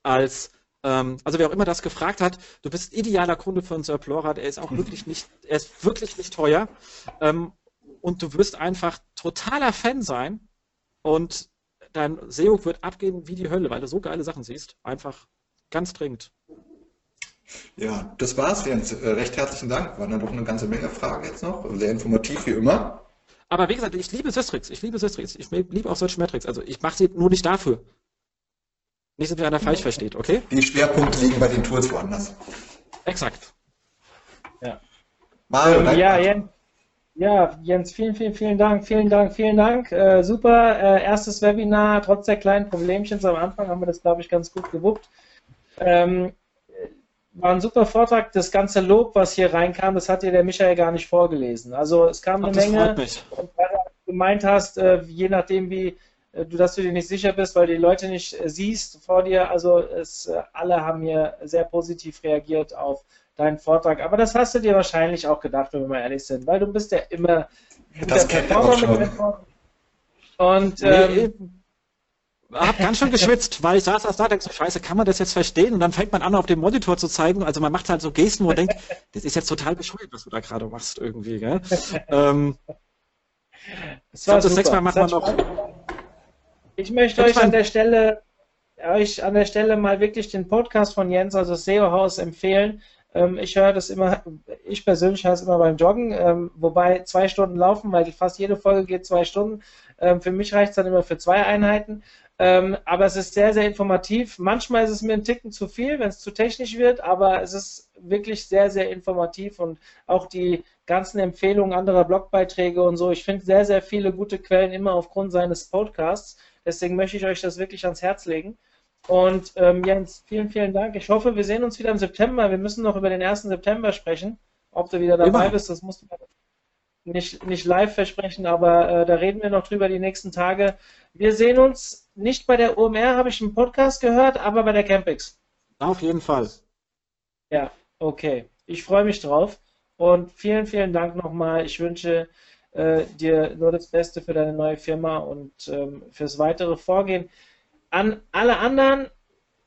als ähm, also wer auch immer das gefragt hat, du bist idealer Kunde für einen Serplora, der ist auch wirklich nicht, er ist wirklich nicht teuer ähm, und du wirst einfach totaler Fan sein und dein SEO wird abgehen wie die Hölle, weil du so geile Sachen siehst. Einfach ganz dringend. Ja, das war's, Jens. Äh, recht herzlichen Dank. Waren da doch eine ganze Menge Fragen jetzt noch. Sehr informativ wie immer. Aber wie gesagt, ich liebe Systrix. Ich liebe Systrix. Ich liebe auch solche Metrics. Also ich mache sie nur nicht dafür. Nicht, dass mich einer falsch versteht, okay? Die Schwerpunkte liegen bei den Tools woanders. Exakt. Ja. Mario, ähm, ja, Jens. Ja, Jens, vielen, vielen, vielen Dank, vielen Dank, vielen Dank. Äh, super, äh, erstes Webinar, trotz der kleinen Problemchen am Anfang haben wir das, glaube ich, ganz gut gewuppt. Ähm, war ein super Vortrag. Das ganze Lob, was hier reinkam, das hat dir der Michael gar nicht vorgelesen. Also es kam eine Ach, Menge. Und weil du gemeint hast, äh, je nachdem wie äh, du, dass du dir nicht sicher bist, weil du die Leute nicht äh, siehst vor dir. Also es, alle haben hier sehr positiv reagiert auf deinen Vortrag. Aber das hast du dir wahrscheinlich auch gedacht, wenn wir mal ehrlich sind, weil du bist ja immer das kennt ihr auch schon. Und ähm, hab ganz schön geschwitzt, weil ich saß da, denke so, scheiße, kann man das jetzt verstehen? Und dann fängt man an, auf dem Monitor zu zeigen. Also man macht halt so Gesten, wo man denkt, das ist jetzt total bescheuert, was du da gerade machst irgendwie. Gell? ähm, das, war das nächste Mal machen wir noch. Ich möchte euch an der Stelle euch an der Stelle mal wirklich den Podcast von Jens, also SEO House, empfehlen. Ähm, ich höre das immer, ich persönlich höre es immer beim Joggen, ähm, wobei zwei Stunden laufen, weil fast jede Folge geht zwei Stunden. Ähm, für mich reicht es dann immer für zwei Einheiten. aber es ist sehr, sehr informativ. Manchmal ist es mir ein Ticken zu viel, wenn es zu technisch wird, aber es ist wirklich sehr, sehr informativ und auch die ganzen Empfehlungen anderer Blogbeiträge und so. Ich finde sehr, sehr viele gute Quellen immer aufgrund seines Podcasts. Deswegen möchte ich euch das wirklich ans Herz legen. Und ähm, Jens, vielen, vielen Dank. Ich hoffe, wir sehen uns wieder im September. Wir müssen noch über den 1. September sprechen. Ob du wieder dabei Immer. bist, das musst du nicht, nicht live versprechen, aber äh, da reden wir noch drüber die nächsten Tage. Wir sehen uns nicht bei der OMR, habe ich im Podcast gehört, aber bei der Campix. Auf jeden Fall. Ja, okay. Ich freue mich drauf. Und vielen, vielen Dank nochmal. Ich wünsche äh, dir nur das Beste für deine neue Firma und ähm, fürs weitere Vorgehen an alle anderen,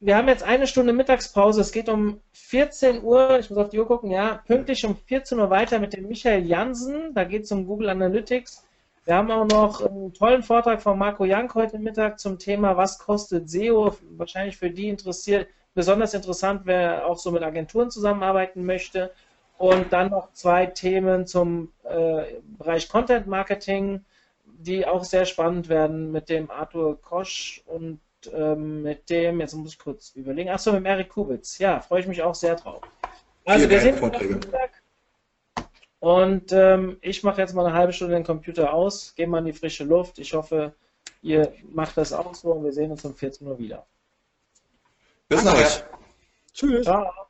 wir haben jetzt eine Stunde Mittagspause. Es geht um 14 Uhr, ich muss auf die Uhr gucken, ja, pünktlich um 14 Uhr weiter mit dem Michael Jansen. Da geht es um Google Analytics. Wir haben auch noch einen tollen Vortrag von Marco Jank heute Mittag zum Thema, was kostet SEO? Wahrscheinlich für die interessiert, besonders interessant, wer auch so mit Agenturen zusammenarbeiten möchte. Und dann noch zwei Themen zum äh, Bereich Content Marketing, die auch sehr spannend werden mit dem Arthur Kosch und ähm, mit dem, jetzt muss ich kurz überlegen, achso, mit Eric Kubitz. Ja, freue ich mich auch sehr drauf. Also, wir sind und ähm, ich mache jetzt mal eine halbe Stunde den Computer aus, gehe mal in die frische Luft. Ich hoffe, ihr macht das auch so und wir sehen uns um 14 Uhr wieder. Bis nachher. Tschüss. Ciao.